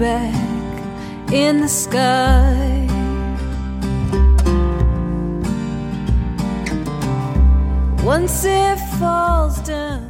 back in the sky. Once it falls down.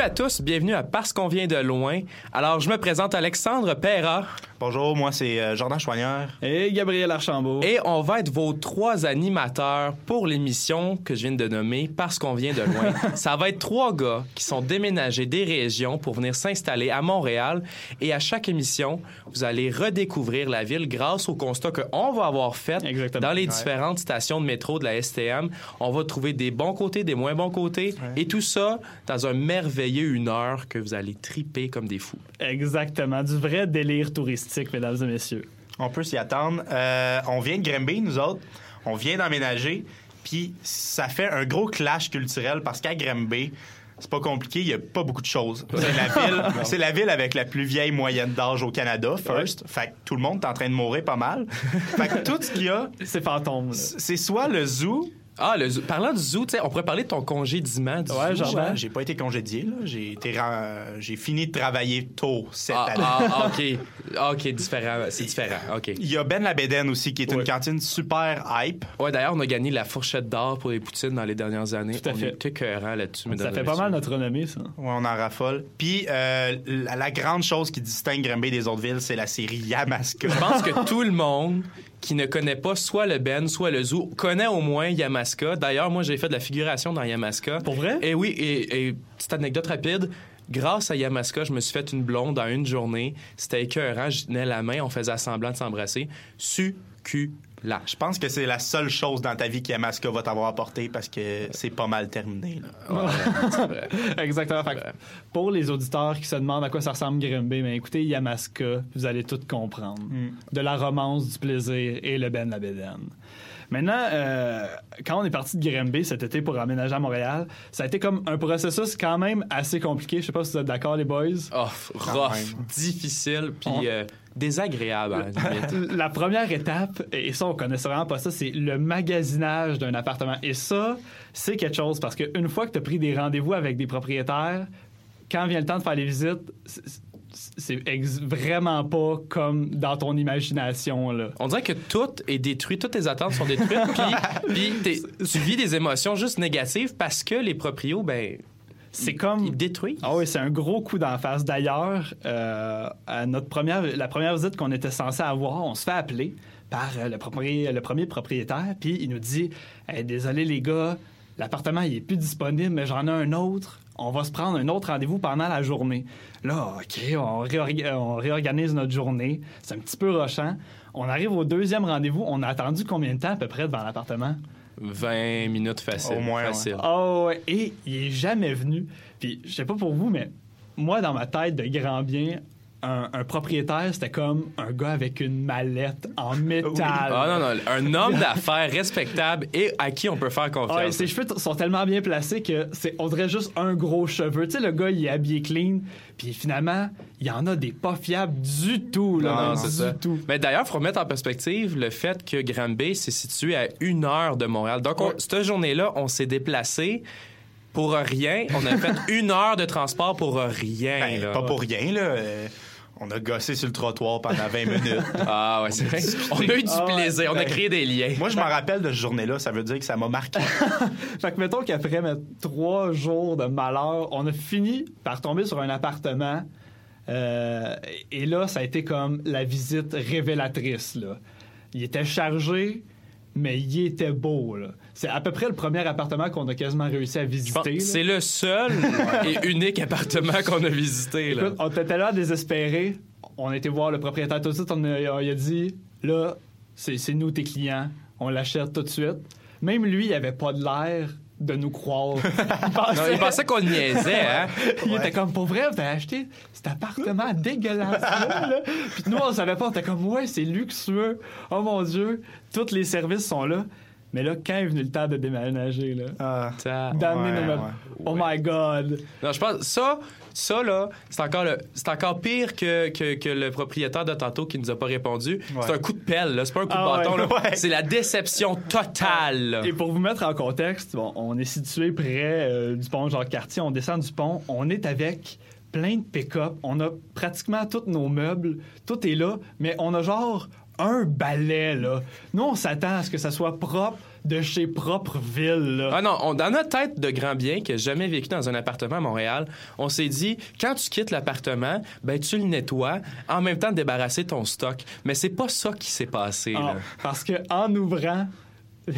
Salut à tous, bienvenue à Parce qu'on vient de loin. Alors, je me présente Alexandre Perra. Bonjour, moi c'est euh, Jordan Chouanière. Et Gabriel Archambault. Et on va être vos trois animateurs pour l'émission que je viens de nommer Parce qu'on vient de loin. Ça va être trois gars qui sont déménagés des régions pour venir s'installer à Montréal. Et à chaque émission, vous allez redécouvrir la ville grâce au constat qu'on va avoir fait Exactement. dans les Ouais. différentes stations de métro de la STM. On va trouver des bons côtés, des moins bons côtés. Et tout ça dans un merveilleux une heure que vous allez triper comme des fous. Exactement, du vrai délire touristique, mesdames et messieurs. On peut s'y attendre. Euh, on vient de Grimby, nous autres. On vient d'emménager. Puis ça fait un gros clash culturel parce qu'à Grimby, c'est pas compliqué, il y a pas beaucoup de choses. C'est la ville, c'est la ville avec la plus vieille moyenne d'âge au Canada, first. Fait que tout le monde est en train de mourir pas mal. Fait que tout ce qu'il y a, C'est fantôme. c'est soit le zoo. Ah, le zoo- parlant du zoo, tu sais, on pourrait parler de ton congédiement du Ouais, zoo. genre, hein? J'ai pas été congédié, là. J'ai été ren- j'ai fini de travailler tôt cette Ah, année. ah, ah, OK. Ah, OK, différent. C'est différent. OK. Il y a Ben Labéden aussi, qui est une cantine super hype. Ouais, d'ailleurs, on a gagné la fourchette d'or pour les poutines dans les dernières années. Tout à on fait. est écœurant là-dessus, Ça fait pas messieurs. mal notre renommée, ça. Ouais, on en raffole. Puis euh, la, la grande chose qui distingue Grimby des autres villes, c'est la série Yamaska. Je pense que tout le monde qui ne connaît pas soit le Ben, soit le zoo, connaît au moins Yamaska. D'ailleurs, moi, j'ai fait de la figuration dans Yamaska. Pour vrai? Et oui, et, et petite anecdote rapide. Grâce à Yamaska, je me suis fait une blonde en une journée. C'était écœurant. Je tenais la main, on faisait semblant de s'embrasser. Succulent. Je pense que c'est la seule chose dans ta vie que Yamaska va t'avoir apporté parce que c'est pas mal terminé. là. Exactement. Fait que pour les auditeurs qui se demandent à quoi ça ressemble Grimby, ben écoutez Yamaska, vous allez tout comprendre. De la romance, du plaisir et le Ben Labéden. Maintenant, euh, quand on est parti de Grimby cet été pour emménager à Montréal, ça a été comme un processus quand même assez compliqué. Je sais pas si vous êtes d'accord, les boys. Oh, rough, même. difficile, puis On- euh, désagréable la limite. La première étape, et ça, on connaissait vraiment pas ça, c'est le magasinage d'un appartement. Et ça, c'est quelque chose parce qu'une fois que tu as pris des rendez-vous avec des propriétaires, quand vient le temps de faire les visites, c'est- vraiment pas comme dans ton imagination. Là. On dirait que tout est détruit, toutes tes attentes sont détruites, puis, tu vis des émotions juste négatives parce que les proprios, ben, C'est comme. ils détruisent. Ah oui, c'est un gros coup d'en face. D'ailleurs, euh, à notre première, la première visite qu'on était censé avoir, on se fait appeler par euh, le, propri- le premier propriétaire, puis il nous dit Hey, Désolé les gars, l'appartement il est plus disponible, mais j'en ai un autre. On va se prendre un autre rendez-vous pendant la journée. Là, OK, on, réorga- on réorganise notre journée. C'est un petit peu rochant. On arrive au deuxième rendez-vous. On a attendu combien de temps à peu près devant l'appartement? 20 minutes facile. Au moins, ouais. facile. Oh, ouais. et il est jamais venu. Puis, je sais pas pour vous, mais moi, dans ma tête de grand bien, un, un propriétaire, c'était comme un gars avec une mallette en métal. Ah non, non, un homme d'affaires respectable et à qui on peut faire Ah, et confiance. ses cheveux sont tellement bien placés que c'est on dirait juste un gros cheveu. Tu sais, le gars, il est habillé clean, puis finalement, il y en a des pas fiables du tout. Là, Non, c'est ça. tout. Mais d'ailleurs, il faut remettre en perspective le fait que Granby s'est situé à une heure de Montréal. Donc, on- Ouais. cette journée-là, on s'est déplacé pour rien. On a fait une heure de transport pour rien. Ben, là. pas pour rien, là. On a gossé sur le trottoir pendant 20 minutes. Ah ouais, c'est vrai. On a eu du Ah ouais. plaisir. On a Ben, créé des liens. Moi, je m'en rappelle de cette journée-là. Ça veut dire que ça m'a marqué. Fait que mettons qu'après mes trois jours de malheur, on a fini par tomber sur un appartement. Euh, et là, ça a été comme la visite révélatrice. Là. Il était chargé, mais il était beau. là. C'est à peu près le premier appartement qu'on a quasiment réussi à visiter. C'est le seul et unique appartement qu'on a visité. Là. Écoute, on était là désespérés. On a été voir le propriétaire tout de suite. On a, il a dit là, c'est c'est nous tes clients. On l'achète tout de suite. Même lui, il avait pas de l'air de nous croire. Il pensait, Non, il pensait qu'on le niaisait, hein? il était comme pour vrai, vous avez acheté cet appartement dégueulasse là. Puis nous, on savait pas. On était comme ouais, c'est luxueux. Oh mon Dieu, tous les services sont là. Mais là, quand est venu le temps de déménager, là, Ah. D'amener Ouais, ouais. Oh my God! Non, je pense ça, ça là, c'est encore le, c'est encore pire que, que, que le propriétaire de tantôt qui nous a pas répondu. Ouais. C'est un coup de pelle, là. C'est pas un coup Ah de bâton, ouais. là. Ouais. C'est la déception totale. Et pour vous mettre en contexte, bon, on est situé près euh, du pont Jacques-Cartier. On descend du pont. On est avec plein de pick-up. On a pratiquement tous nos meubles. Tout est là. Mais on a genre un balai, là. Nous, on s'attend à ce que ça soit propre de chez Propreville, là. Ah non, on, dans notre tête de grand bien qui a jamais vécu dans un appartement à Montréal, on s'est dit quand tu quittes l'appartement, ben tu le nettoies en même temps de débarrasser ton stock. Mais c'est pas ça qui s'est passé. Ah, là. parce que en ouvrant,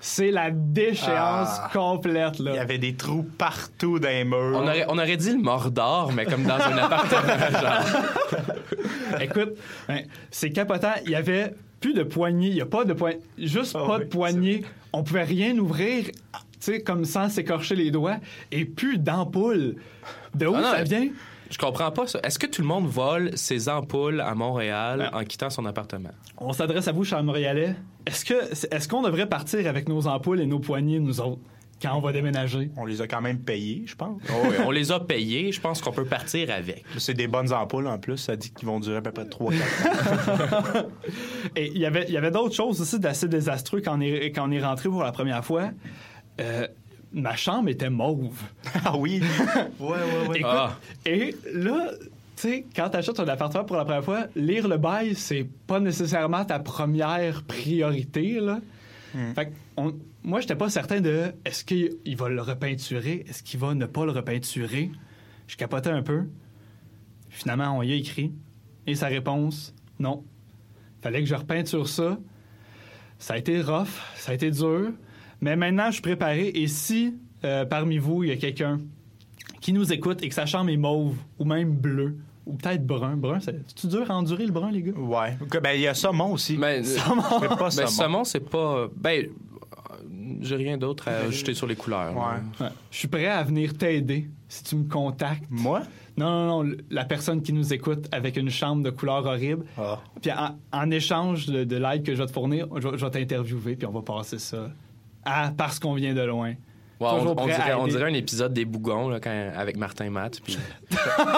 c'est la déchéance Ah. complète, là. Il y avait des trous partout dans les murs. On aurait, on aurait dit le Mordor, mais comme dans un appartement. genre. Écoute, ben, c'est capotant. Il y avait plus de poignée. Il n'y a pas de poignée. Juste Ah pas oui, de poignée. On pouvait rien ouvrir, tu sais, comme sans s'écorcher les doigts. Et plus d'ampoule. De où Ah non, ça vient? Je comprends pas ça. Est-ce que tout le monde vole ses ampoules à Montréal Ben. en quittant son appartement? On s'adresse à vous, cher Montréalais. Est-ce que est-ce qu'on devrait partir avec nos ampoules et nos poignées, nous autres, quand on va déménager? On les a quand même payés, je pense. Oh oui, on les a payés. Je pense qu'on peut partir avec. C'est des bonnes ampoules en plus. Ça dit qu'ils vont durer à peu près 3-4 ans. Et il y avait, il y avait d'autres choses aussi d'assez désastreux quand on est, quand on est rentré pour la première fois. Euh, ma chambre était mauve. ah oui? Ouais, ouais, ouais. Écoute, Ah. Et là, tu sais, quand tu achètes un appartement pour la première fois, lire le bail, c'est pas nécessairement ta première priorité, là. Fait que on- moi, j'étais pas certain de est-ce qu'il il va le repeinturer, est-ce qu'il va ne pas le repeinturer? Je capotais un peu. Finalement, on y a écrit. Et sa réponse, non. Fallait que je repeinture ça. Ça a été rough, ça a été dur. Mais maintenant, je suis préparé. Et si euh, parmi vous, il y a quelqu'un qui nous écoute et que sa chambre est mauve ou même bleu ou peut-être brun. Brun, c'est dur à endurer le brun, les gars? Ouais. Ben, il y a saumon aussi. Mais, Saumon. Je fais pas ben, saumon. saumon, c'est pas. Ben, j'ai rien d'autre à ajouter sur les couleurs. Ouais. Ouais. Je suis prêt à venir t'aider si tu me contactes. Moi? Non, non, non, la personne qui nous écoute avec une chambre de couleur horrible. Ah. Puis en, en échange de, de l'aide que je vais te fournir, je, vais- je vais t'interviewer, puis on va passer ça à parce qu'on vient de loin. Ouais, on, Toujours on prêt à dirait, on dirait un épisode des Bougons là, quand- avec Martin Matt. Puis...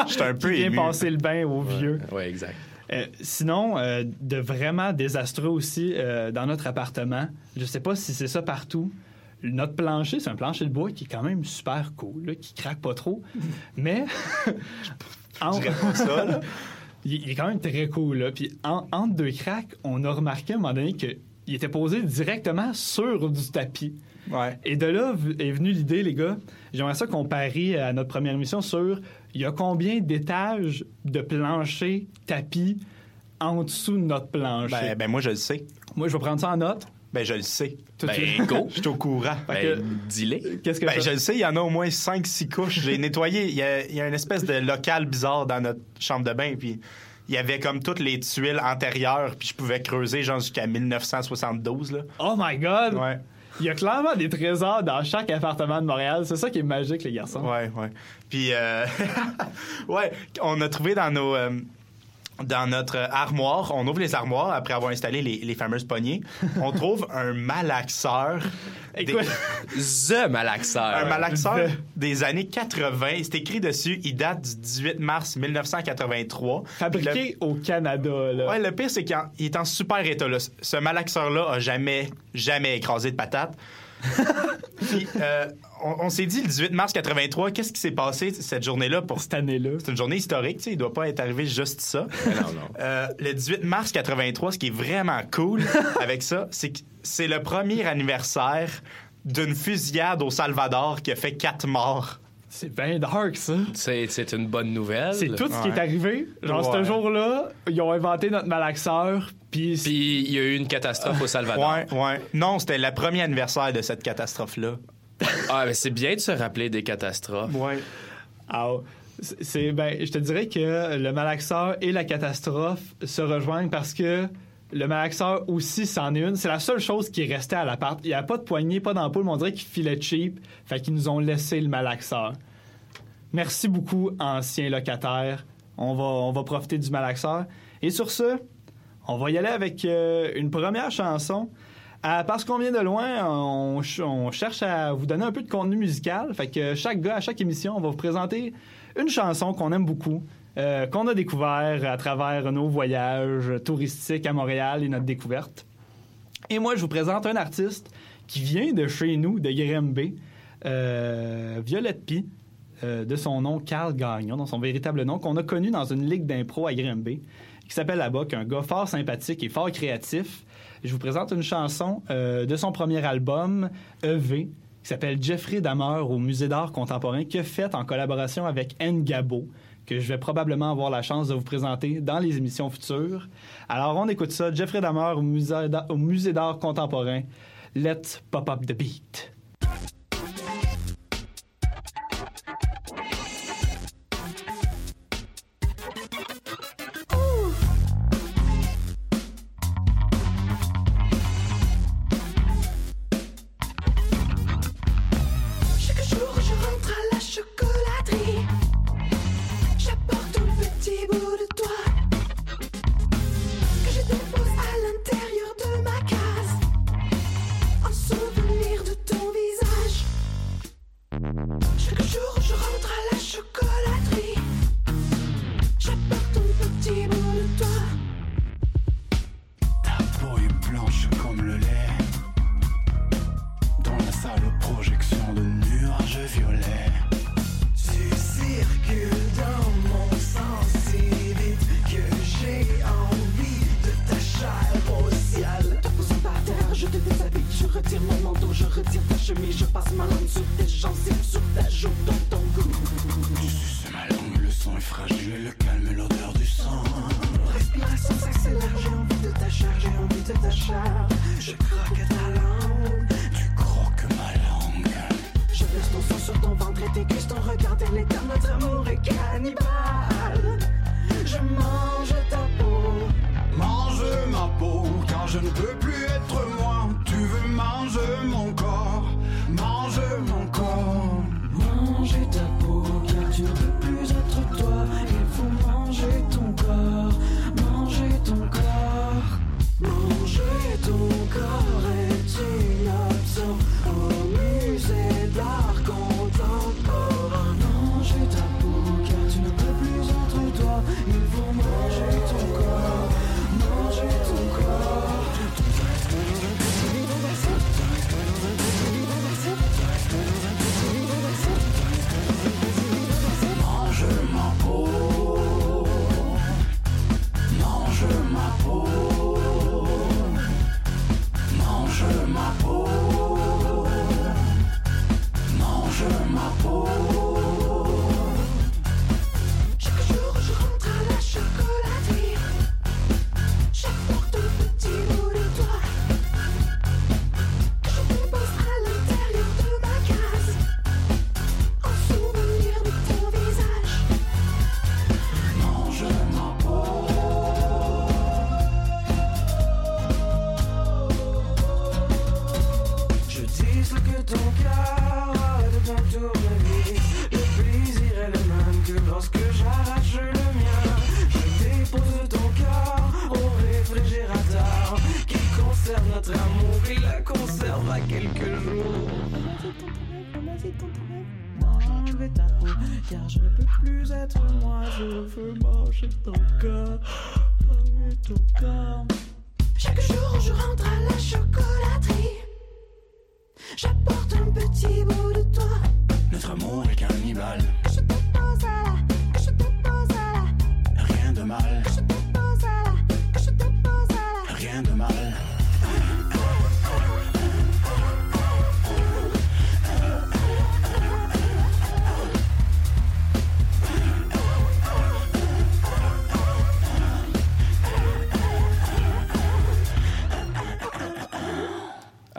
J'étais un peu vient ému. passer le bain aux vieux. ouais, exact. Euh, sinon, euh, de vraiment désastreux aussi euh, dans notre appartement. Je sais pas si c'est ça partout. Notre plancher, c'est un plancher de bois qui est quand même super cool, là, qui craque pas trop. Mais en- ça, là. il, il est quand même très cool. Là. Puis en- entre deux cracks, on a remarqué à un moment donné qu'il était posé directement sur du tapis. Ouais. Et de là est venue l'idée, les gars. J'aimerais ça qu'on parie à notre première émission sur il y a combien d'étages de plancher, tapis en dessous de notre plancher? Ben, ben, moi, je le sais. Moi, je vais prendre ça en note. Ben, je le sais. Toi, tu- Ben, go. Je suis au courant. Ben. Qu'est-ce que Ben, je le sais, il y en a au moins 5-6 couches. J'ai nettoyé. Il y, a, il y a une espèce de local bizarre dans notre chambre de bain. Puis il y avait comme toutes les tuiles antérieures. Puis je pouvais creuser genre jusqu'à 1972. Là. Oh my god! Ouais, Il y a clairement des trésors dans chaque appartement de Montréal. C'est ça qui est magique, les garçons. ouais, ouais. Puis, euh, ouais, on a trouvé dans nos. euh, dans notre armoire, on ouvre les armoires après avoir installé les, les fameuses poignées. On trouve un malaxeur. des- The malaxeur. un malaxeur The- des années 80. C'est écrit dessus. Il date du 18 mars 1983. fabriqué au Canada, là. Ouais, le pire, c'est qu'il est en super état. Là. Ce malaxeur-là a jamais, jamais écrasé de patate. Puis, euh, on, on s'est dit le 18 mars 83, qu'est-ce qui s'est passé cette journée-là pour Cette année-là. c'est une journée historique, tu sais, il doit pas être arrivé juste ça. Non, non. Euh, le 18 mars 83, ce qui est vraiment cool avec ça, c'est que c'est le premier anniversaire d'une fusillade au Salvador qui a fait quatre morts. C'est bien dark, ça. C'est c'est une bonne nouvelle. C'est tout ce qui Ouais. est arrivé. Genre, Ouais. ce jour-là, ils ont inventé notre malaxeur, puis... Puis il y a eu une catastrophe au Salvador. Ouais, ouais. Non, c'était le premier anniversaire de cette catastrophe-là. Ah, mais c'est bien de se rappeler des catastrophes. Ouais. Ah, c'est- ben, je te dirais que le malaxeur et la catastrophe se rejoignent parce que le malaxeur aussi c'en est une. C'est la seule chose qui est restée à l'appart. Il n'y a pas de poignée, pas d'ampoule, mais on dirait qu'ils filaient cheap. Fait qu'ils nous ont laissé le malaxeur. Merci beaucoup, anciens locataires. On va, on va profiter du malaxeur. Et sur ce, on va y aller avec euh, une première chanson. Euh, parce qu'on vient de loin, on, ch- on cherche à vous donner un peu de contenu musical. Fait que chaque gars, à chaque émission, on va vous présenter une chanson qu'on aime beaucoup, euh, qu'on a découvert à travers nos voyages touristiques à Montréal et notre découverte. Et moi, je vous présente un artiste qui vient de chez nous, de Grimby, euh, Violette Pie, de son nom Carl Gagnon, dans son véritable nom, qu'on a connu dans une ligue d'impro à Grimby, qui s'appelle est un gars fort sympathique et fort créatif. Je vous présente une chanson euh, de son premier album, EV, qui s'appelle Jeffrey Dahmer au Musée d'art contemporain, a fait en collaboration avec Ngabo, que je vais probablement avoir la chance de vous présenter dans les émissions futures. Alors, on écoute ça, Jeffrey Dahmer au Musée d'art contemporain. Let's pop up the beat.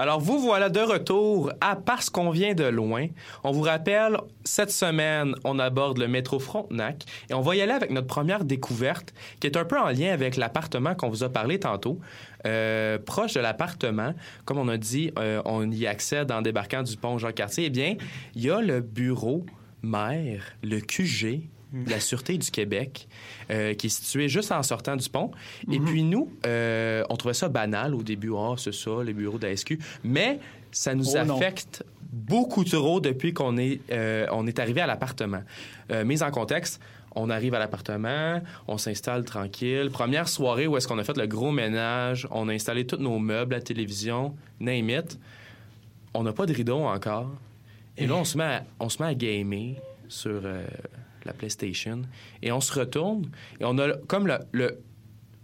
Alors, vous voilà de retour à Parce qu'on vient de loin. On vous rappelle, cette semaine, on aborde le métro Frontenac et on va y aller avec notre première découverte qui est un peu en lien avec l'appartement qu'on vous a parlé tantôt. Euh, proche de l'appartement, comme on a dit, euh, on y accède en débarquant du pont Jean-Cartier. Eh bien, il y a le bureau maire, le QG de la Sûreté du Québec, euh, qui est situé juste en sortant du pont. Et puis nous, euh, on trouvait ça banal au début. Ah, c'est ça, les bureaux de la SQ. Mais ça nous Oh non. affecte beaucoup trop depuis qu'on est, euh, on est arrivé à l'appartement. Mise en contexte, on arrive à l'appartement, on s'installe tranquille. Première soirée où est-ce qu'on a fait le gros ménage, on a installé tous nos meubles, la télévision, name it. On n'a pas de rideau encore. Et là, on se met à, on se met à gamer sur la PlayStation. Et on se retourne et on a comme le, le,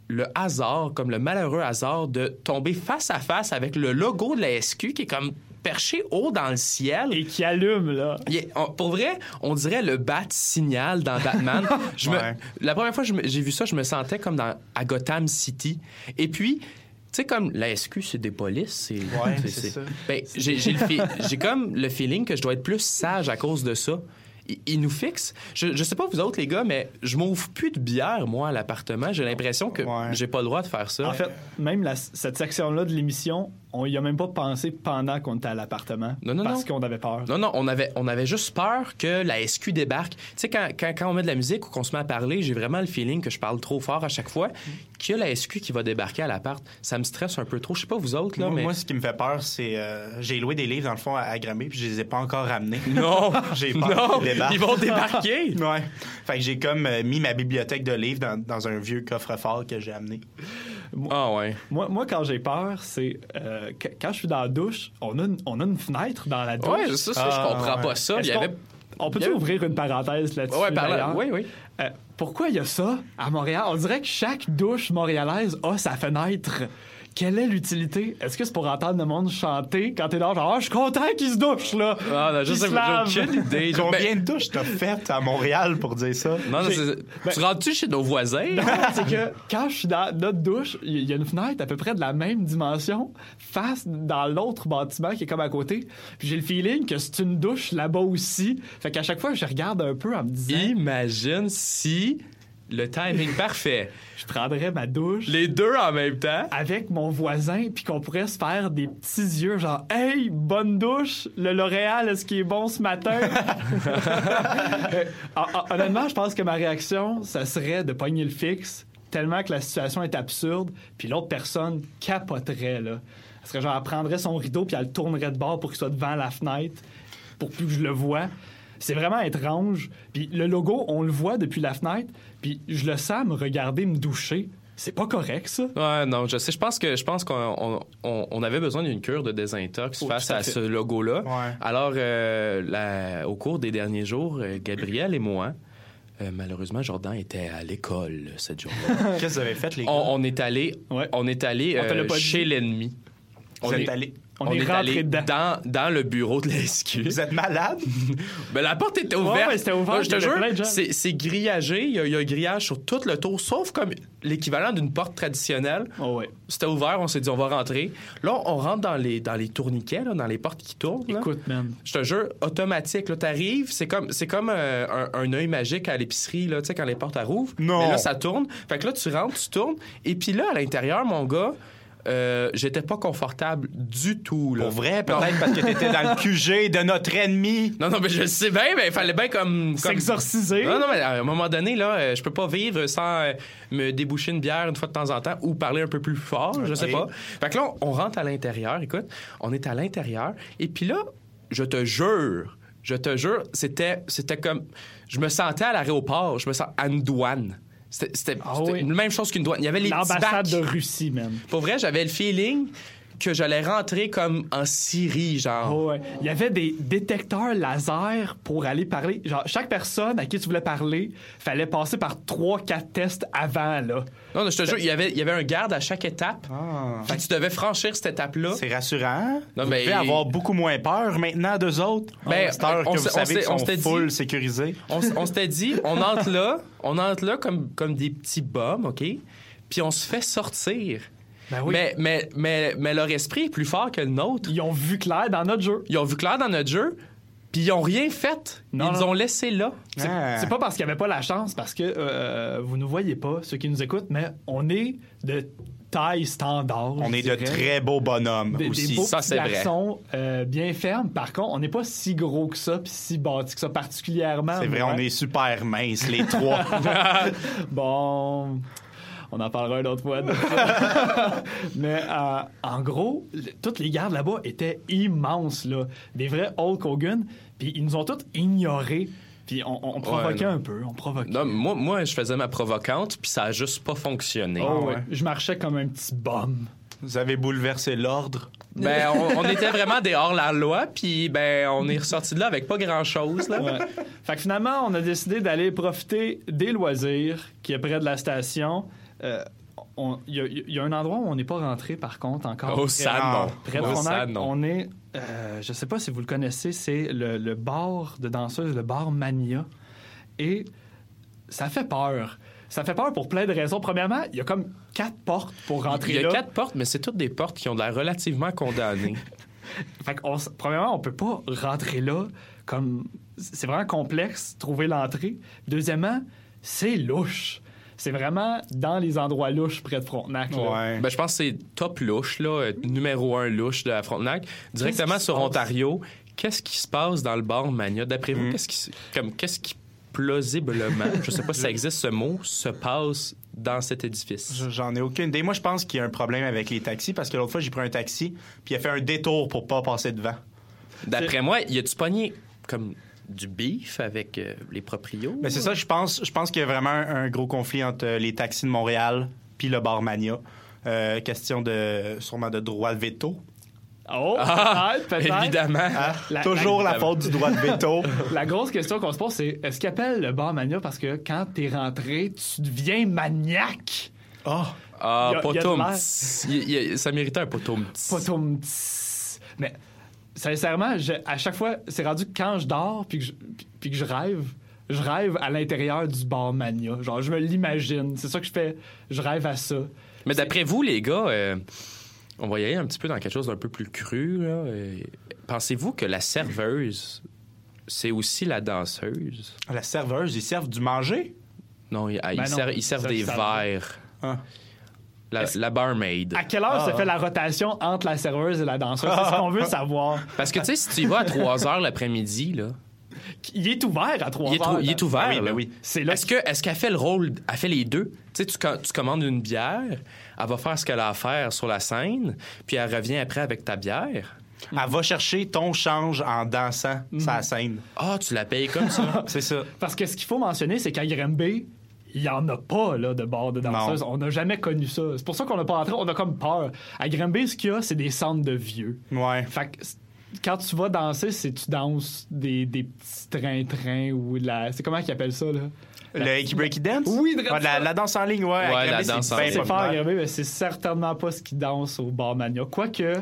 le hasard, comme le malheureux hasard de tomber face à face avec le logo de la SQ qui est comme perché haut dans le ciel. Et qui allume, là. Est- on- pour vrai, on dirait le bat signal dans Batman. Je me- Ouais. la première fois que j'ai vu ça, je me sentais comme dans, à Gotham City. Et puis, tu sais, comme la SQ, c'est des polices. C'est, Ouais, c'est ça. Ben, j'ai comme le feeling que je dois être plus sage à cause de ça. Il, il nous fixe. Je, je sais pas vous autres, les gars, mais je m'ouvre plus de bière, moi, à l'appartement. J'ai l'impression que Ouais. j'ai pas le droit de faire ça. En fait, même la- cette section-là de l'émission, on y a même pas pensé pendant qu'on était à l'appartement. Non, non, parce qu'on avait peur. Non, non, on avait, on avait juste peur que la SQ débarque. Tu sais, quand, quand, quand on met de la musique ou qu'on se met à parler, j'ai vraiment le feeling que je parle trop fort à chaque fois, qu'il y a la SQ qui va débarquer à l'appart. Ça me stresse un peu trop. Je sais pas vous autres, là, Moi, mais... moi, ce qui me fait peur, c'est. euh, j'ai loué des livres, dans le fond, à, à Granby, puis je les ai pas encore ramenés. Non! j'ai peur Non! qu'ils débarquent. Ils vont débarquer! ouais. Fait que j'ai comme euh, mis ma bibliothèque de livres dans, dans un vieux coffre-fort que j'ai amené. Ah ouais. Moi, moi, quand j'ai peur, c'est euh, quand je suis dans la douche, on a une, on a une fenêtre dans la douche. Ouais, ça, ça, je Ah, comprends ouais. pas ça. Il Est-ce y avait... qu'on- On peut il y avait- ouvrir une parenthèse là-dessus? Ouais, par là. Oui, oui. Euh, pourquoi il y a ça à Montréal? On dirait que chaque douche montréalaise a sa fenêtre. Quelle est l'utilité? Est-ce que c'est pour entendre le monde chanter quand t'es là, genre, Ah, je suis content qu'il se douche, là? Ah, non, j'ai aucune idée. Ben, Combien de douches t'as faites à Montréal pour dire ça? Non, non, J'ai- c'est- Tu rentres-tu chez nos voisins? Non, c'est que quand je suis dans notre douche, il y a une fenêtre à peu près de la même dimension, face dans l'autre bâtiment qui est comme à côté. Puis j'ai le feeling que c'est une douche là-bas aussi. Fait qu'à chaque fois, je regarde un peu en me disant, Imagine si le timing parfait, je prendrais ma douche. les deux en même temps. avec mon voisin, puis qu'on pourrait se faire des petits yeux, genre Hey, bonne douche, le L'Oréal, est-ce qu'il est bon ce matin? Hon- hon- Honnêtement, je pense que ma réaction, ça serait de pogner le fixe, tellement que la situation est absurde, puis l'autre personne capoterait, là. Elle serait genre, elle prendrait son rideau, puis elle le tournerait de bord pour qu'il soit devant la fenêtre, pour plus que je le vois. C'est vraiment étrange. Puis le logo, on le voit depuis la fenêtre, puis je le sens me regarder me doucher. C'est pas correct, ça. Ouais, non, je sais. Je pense que je pense qu'on on, on- on avait besoin d'une cure de désintox Oh, face à ce logo-là. Ouais. Alors, euh, la- au cours des derniers jours, euh, Gabriel et moi, euh, malheureusement, Jordan était à l'école cette journée. Qu'est-ce que vous avez fait, les gars? on, on est allé, Ouais. on est allé On te l'a euh, pas chez l'ennemi. On est, allé. On on est est rentré dedans. dans, dans le bureau de la SQ. Vous êtes malade? Ben, la porte était ouverte. ouais, c'était ouvert, je te jure, c'est, grillagé. Il y, a, il y a un grillage sur tout le tour, sauf comme l'équivalent d'une porte traditionnelle. Oh ouais. C'était ouvert, on s'est dit on va rentrer. Là, on rentre dans les, dans les tourniquets, là, dans les portes qui tournent. là. Écoute, man. Je te jure, automatique. Là, t'arrives, c'est comme, c'est comme euh, un, un œil magique à l'épicerie, là, tu sais, quand les portes elles rouvrent. Non. Mais là, ça tourne. Fait que là, tu rentres, tu tournes. Et puis là, à l'intérieur, mon gars, euh, j'étais pas confortable du tout. Là. Pour vrai, peut-être parce que t'étais dans le QG de notre ennemi. Non, non, mais je le sais bien, mais il fallait bien comme. comme... S'exorciser. Non, non, mais à un moment donné, là, euh, je peux pas vivre sans euh, me déboucher une bière une fois de temps en temps ou parler un peu plus fort, je sais pas. Fait que là, on rentre à l'intérieur, écoute, on est à l'intérieur, et puis là, je te jure, je te jure, c'était, c'était comme. Je me sentais à l'aéroport, je me sens à une douane. C'était, c'était, Ah oui. la même chose qu'une douane. Il y avait les L'ambassade de Russie, même. Pour vrai, j'avais le feeling que j'allais rentrer comme en Syrie, genre. Oh, ouais. Il y avait des détecteurs laser pour aller parler. Genre, chaque personne à qui tu voulais parler, fallait passer par 3-4 tests avant, là. Non, non, je te jure, il y avait, il y avait un garde à chaque étape. Ah. Fait que tu devais franchir cette étape-là. C'est rassurant. Non, vous mais- avoir beaucoup moins peur maintenant d'eux autres. Ben, heure on que s'est- vous savez qu'ils sont dit- full sécurisés. On, on s'était dit, on entre là, on entre là comme, comme des petits bums, OK? Puis on se fait sortir. Ben oui. Mais, mais, mais, mais leur esprit est plus fort que le nôtre. Ils ont vu clair dans notre jeu. Ils ont vu clair dans notre jeu, puis ils ont rien fait. Non, ils nous ont laissé là. C'est Ah. pas parce qu'il n'y avait pas la chance, parce que euh, vous ne voyez pas, ceux qui nous écoutent, mais on est de taille standard. On est de très beaux bonhommes Des, des aussi. beaux Ça, c'est vrai. garçons euh, bien fermes. Par contre, on n'est pas si gros que ça, puis si bâti que ça, particulièrement. C'est vrai, on est super minces, les trois. Bon, on en parlera une autre fois. de ça. Mais euh, en gros, le- toutes les gardes là-bas étaient immenses, là. Des vrais Hulk Hogan. Puis ils nous ont tous ignorés. Puis on, provoquait un peu, on provoquait. Non, moi, moi, je faisais ma provocante, puis ça a juste pas fonctionné. Oh, ouais. Je marchais comme un petit bum. Vous avez bouleversé l'ordre. Ben, on, on était vraiment des hors-la-loi, puis ben, on est ressorti de là avec pas grand-chose. Ouais. fait que finalement, on a décidé d'aller profiter des loisirs qui est près de la station. Euh, on- Il y, a- il y a un endroit où on n'est pas rentré, par contre, encore. Non. SAD, non. on est, euh, je sais pas si vous le connaissez, c'est le, le bar de danseuses, le bar Mania. Et ça fait peur. Ça fait peur pour plein de raisons. Premièrement, il y a comme quatre portes pour rentrer Il y a là. quatre portes, mais c'est toutes des portes qui ont l'air relativement condamnées. Fait s- premièrement, on peut pas rentrer là comme c'est vraiment complexe trouver l'entrée. Deuxièmement, c'est louche. C'est vraiment dans les endroits louches près de Frontenac. là. Ouais. Ben, je pense que c'est top louche, là, euh, numéro un louche de la Frontenac. Directement sur? Ontario, qu'est-ce qui se passe dans le bar Mania? D'après vous, qu'est-ce qui, comme, qu'est-ce qui plausiblement, je sais pas si ça existe ce mot, se passe dans cet édifice? Je- J'en ai aucune idée. Moi, je pense qu'il y a un problème avec les taxis parce que l'autre fois, j'ai pris un taxi puis il a fait un détour pour pas passer devant. D'après moi, y a-tu pogné comme du beef avec euh, les proprios? Mais c'est ça, je pense, je pense qu'il y a vraiment un, un gros conflit entre euh, les taxis de Montréal puis le bar Mania. Euh, question de sûrement de droit de veto. Oh, Ah, peut-être, évidemment. La- Toujours la- la, faute du droit de veto. La grosse question qu'on se pose, c'est est-ce qu'il appelle le bar Mania parce que quand t'es rentré, tu deviens maniaque? Oh, Ah, Y a- y a de potum. Ça méritait un potum. Petit- Mais sincèrement, je- à chaque fois, c'est rendu que quand je dors puis que je, puis- que je rêve, je rêve à l'intérieur du bar Mania. Genre, je me l'imagine. C'est ça que je fais. Je rêve à ça. Mais d'après vous, les gars, euh, on va y aller un petit peu dans quelque chose d'un peu plus cru. là. Pensez-vous que la serveuse, c'est aussi la danseuse? la serveuse, ils servent du manger? Non, ils, ils Ben non, servent, ils servent des verres. Ah. La, barmaid. À quelle heure Ah. se fait la rotation entre la serveuse et la danseuse? C'est ce qu'on veut savoir. Parce que, tu sais, si tu y vas à 3 heures l'après-midi, là, Il est ouvert à 3 il est, heures. il est ouvert. Ah oui, ben oui. C'est là Est-ce que est-ce qu'elle fait le rôle, elle fait les deux? Tu sais, tu, co- tu commandes une bière, elle va faire ce qu'elle a à faire sur la scène, puis elle revient après avec ta bière. Elle va chercher ton change en dansant Mhm. sa scène. Ah, tu la payes comme ça. C'est ça. Parce que ce qu'il faut mentionner, c'est qu'à Granby, il n'y en a pas là, de bar de danseuses. Non. On n'a jamais connu ça. C'est pour ça qu'on n'a pas entré. On a comme peur. À Granby, ce qu'il y a, c'est des centres de vieux. Ouais. Fait que quand tu vas danser, c'est tu danses des, des petits trains-trains ou de la. C'est comment qu'ils appellent ça, là? Le Hickey Breaky Dance? Oui, de Ouais, la, la danse en ligne, ouais. Ouais, la danse en ligne. C'est fort à populaire. Granby, mais c'est certainement pas ce qu'ils dansent au bar Mania. Quoique,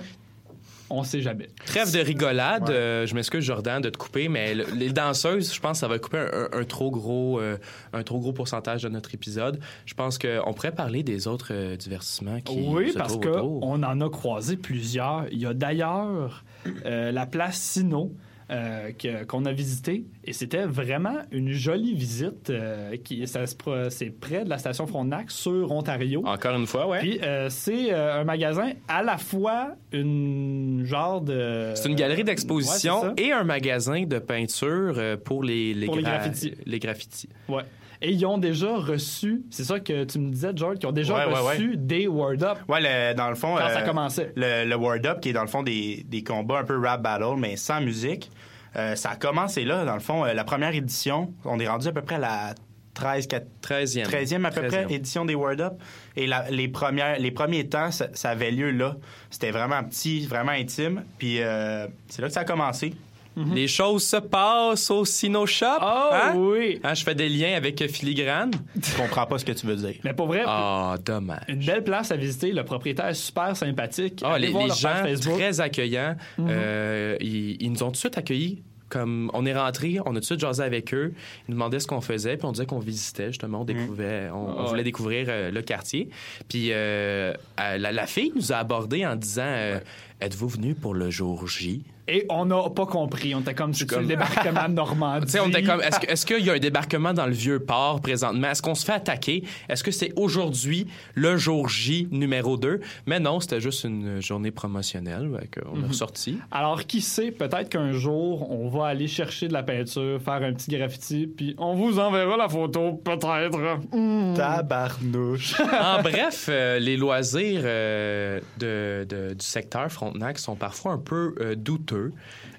on sait jamais. Trêve de rigolade. euh, je m'excuse, Jordan, de te couper, mais le- les danseuses, je pense que ça va couper un, un- un trop gros, euh, un trop gros pourcentage de notre épisode. Je pense qu'on pourrait parler des autres euh, divertissements qui Oui, se parce qu'on en a croisé plusieurs. Il y a d'ailleurs la place Sino euh, qu'on a visité et c'était vraiment une jolie visite. euh, qui, ça c'est près de la station Frontenac sur Ontario. Encore une fois, ouais. Puis euh, c'est un magasin à la fois une genre de. C'est une galerie d'exposition et un magasin de peinture pour les, Pour les gra- graffitis. les graffitis. Ouais. Et ils ont déjà reçu, c'est ça que tu me disais, George, qu'ils ont déjà Ouais, ouais, reçu des Word Up Ouais, le- dans le fond. quand euh, ça commençait. Le, le Word Up, qui est dans le fond des, des combats un peu rap battle, mais sans musique. Euh, ça a commencé là, dans le fond. euh, la première édition, on est rendu à peu près à la 13, 4, 13e. 13e à peu près 13e. édition des Word Up. Et la- les, premières, les premiers temps, ça, ça avait lieu là. C'était vraiment petit, vraiment intime. Puis euh, c'est là que ça a commencé. Les choses se passent au Sino Shop. Oh hein? oui! Hein, je fais des liens avec Filigrane. Je comprends pas ce que tu veux dire. Mais pour vrai, Ah, dommage. une belle place à visiter. Le propriétaire est super sympathique. Ah, Allez les, voir les leur page gens Facebook. très accueillants. Mhm. Euh, ils, ils nous ont tout de suite accueillis. Comme on est rentré, on a tout de suite jasé avec eux. Ils nous demandaient ce qu'on faisait, puis on disait qu'on visitait justement, on découvrait, on, on Ah ouais. voulait découvrir euh, le quartier. Puis euh, la, la fille nous a abordé en disant euh, Êtes-vous venu pour le jour J Et on n'a pas compris. On était comme c'est comme- le débarquement de Normandie? Tu sais, on était comme, est-ce, que- est-ce qu'il y a un débarquement dans le vieux port présentement? Est-ce qu'on se fait attaquer? Est-ce que c'est aujourd'hui le jour J numéro 2? Mais non, c'était juste une journée promotionnelle qu'on Mhm. a ressorti. Alors, qui sait, peut-être qu'un jour, on va aller chercher de la peinture, faire un petit graffiti, puis on vous enverra la photo, peut-être. Hmm. Tabarnouche. en bref, euh, les loisirs euh, de, de- du secteur Frontenac sont parfois un peu euh, douteux.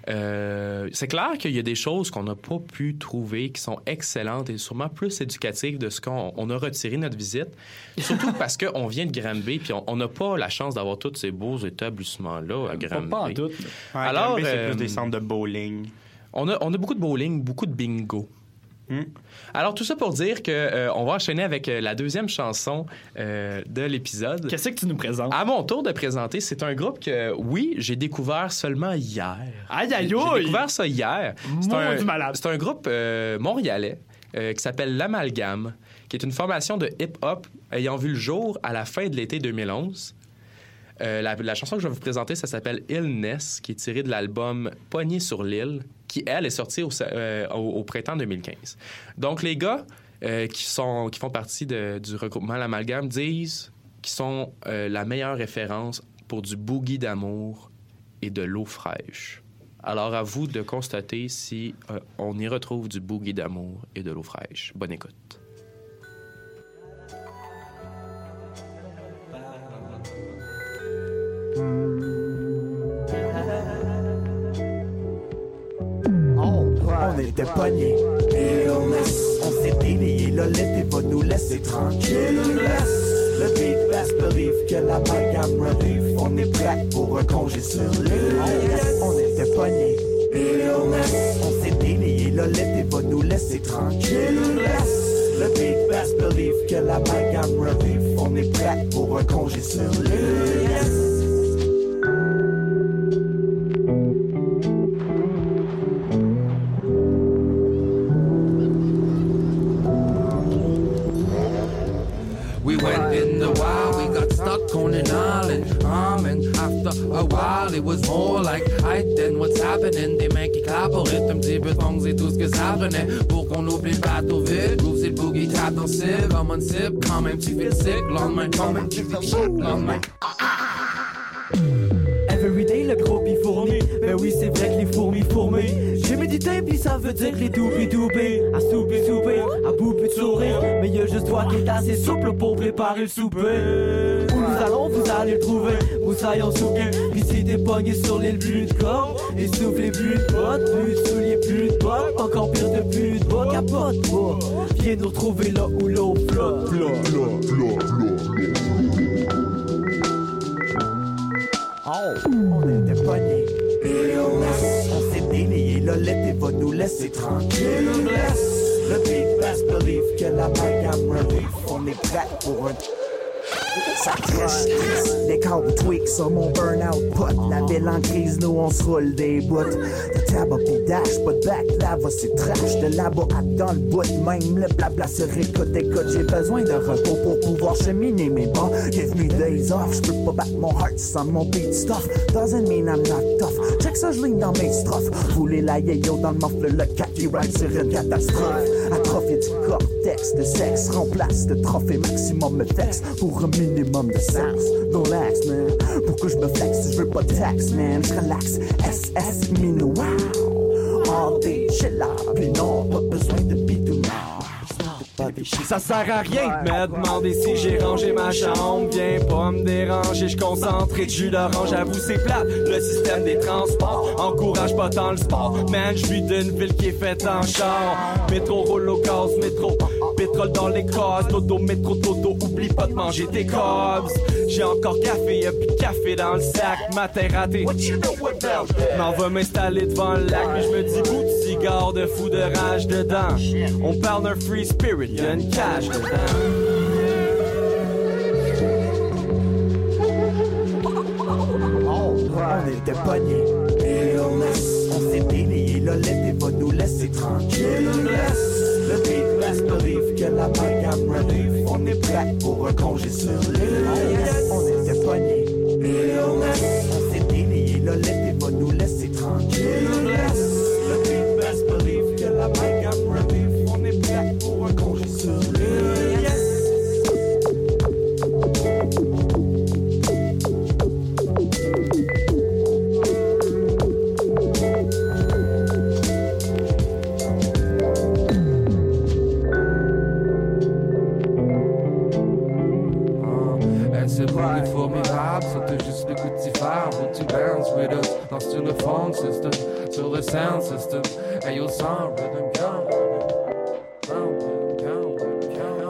Euh, c'est clair qu'il y a des choses qu'on n'a pas pu trouver qui sont excellentes et sûrement plus éducatives de ce qu'on on a retiré de notre visite. Surtout parce qu'on vient de Granby puis on- on n'a pas la chance d'avoir tous ces beaux établissements-là à Pas, Granby. pas en doute. Ouais, Alors, Granby, c'est euh, plus des centres de bowling. On a, on a beaucoup de bowling, beaucoup de bingo. Hmm. Alors, tout ça pour dire que euh, on va enchaîner avec euh, la deuxième chanson euh, de l'épisode. Qu'est-ce que tu nous présentes? À mon tour de présenter, c'est un groupe que, oui, j'ai découvert seulement hier. Aïe, aïe, J'ai découvert ça hier. C'est un, c'est groupe euh, montréalais qui s'appelle L'Amalgame, qui est une formation de hip-hop ayant vu le jour à la fin de l'été 2011. Euh, la, la chanson que je vais vous présenter, ça s'appelle Illness, qui est tirée de l'album Pogné sur l'île, qui, elle, est sortie au, euh, printemps 2015. Donc, les gars euh, qui, sont, qui font partie du regroupement L'Amalgame disent qu'ils sont euh, la meilleure référence pour du boogie d'amour et de l'eau fraîche. Alors, à vous de constater si on y retrouve du boogie d'amour et de l'eau fraîche. Bonne écoute. On était pognés. On s'est délié, l'été va nous laisser tranquille. Le beat best believe que la gamme relief. On est prêt pour un congé sur l'île. On était pognés. On s'est délié, l'été va nous laisser tranquille. Le beat best believe que la gamme relief. On est prêt pour un congé sur l'île. Sip, quand même tu fais sick. Lendemain, quand même tu fais shit. Lendemain. Everyday le gros Ben oui c'est vrai que les fourmis fourmis J'ai médité pis ça veut dire que les toupis toupés À souper souper, à bouffer de sourire Mais y'a juste toi qui est assez souple pour préparer le souper Où nous allons vous allez le trouver Moussaille en souquet Pis si t'es pogné sur l'île plus de Essoufflé plus de bottes Plus souliers de bottes Encore pire de de bas Capote pas Viens nous retrouver là où l'eau flotte On était pognés. On s'est délié, là, l'été va nous laisser tranquille. Le big best believe que la gamme relief. On est prêt pour un. Des câbles tweaks sur mon burn-out pot. La ville en crise, nous on se roule des bouts. De tabac pis dash, pas de back, lava c'est trash. De là-bas à dans le bout, même le blabla se récolte. Écoute, j'ai besoin de repos pour pouvoir cheminer mes bas. Give me days off, j'peux pas battre mon heart sans mon beat stuff. Doesn't mean I'm not tough. Je dans mes strophes. Rouler la yayo dans le muffle, le kaki ride sur une catastrophe. Atrophier du cortex de sexe remplace de trophée maximum me flex pour un minimum de sens. Relax, man. Pourquoi je me flex si je veux pas de tax, man? Je relax. SS mino, wow. All day, chill. Puis non, pas besoin de Ça sert à rien de me si j'ai rangé ma chambre. Viens pas me déranger, je concentré de jus d'orange. J'avoue, c'est plate. Le système des transports encourage pas tant le sport. Man, je suis d'une ville qui est faite en char. Métro, roule au métro. Pétrole dans les cases, Toto, métro, Toto. Oublie pas de manger tes cobs. J'ai encore café, y'a plus de café dans le sac. Matin raté. M'en va m'installer devant le lac, mais je me dis bout de cigare de fou de rage dedans. On parle d'un free spirit, y'a une cage dedans. On était pognés. Illness. On s'est délié, Lolette va nous laisser tranquille. Le beat reste believe que la gamme relief. On est prêt pour un congé sur l'île. Sound system. Hey yo, sound rhythm count. Count, count, count.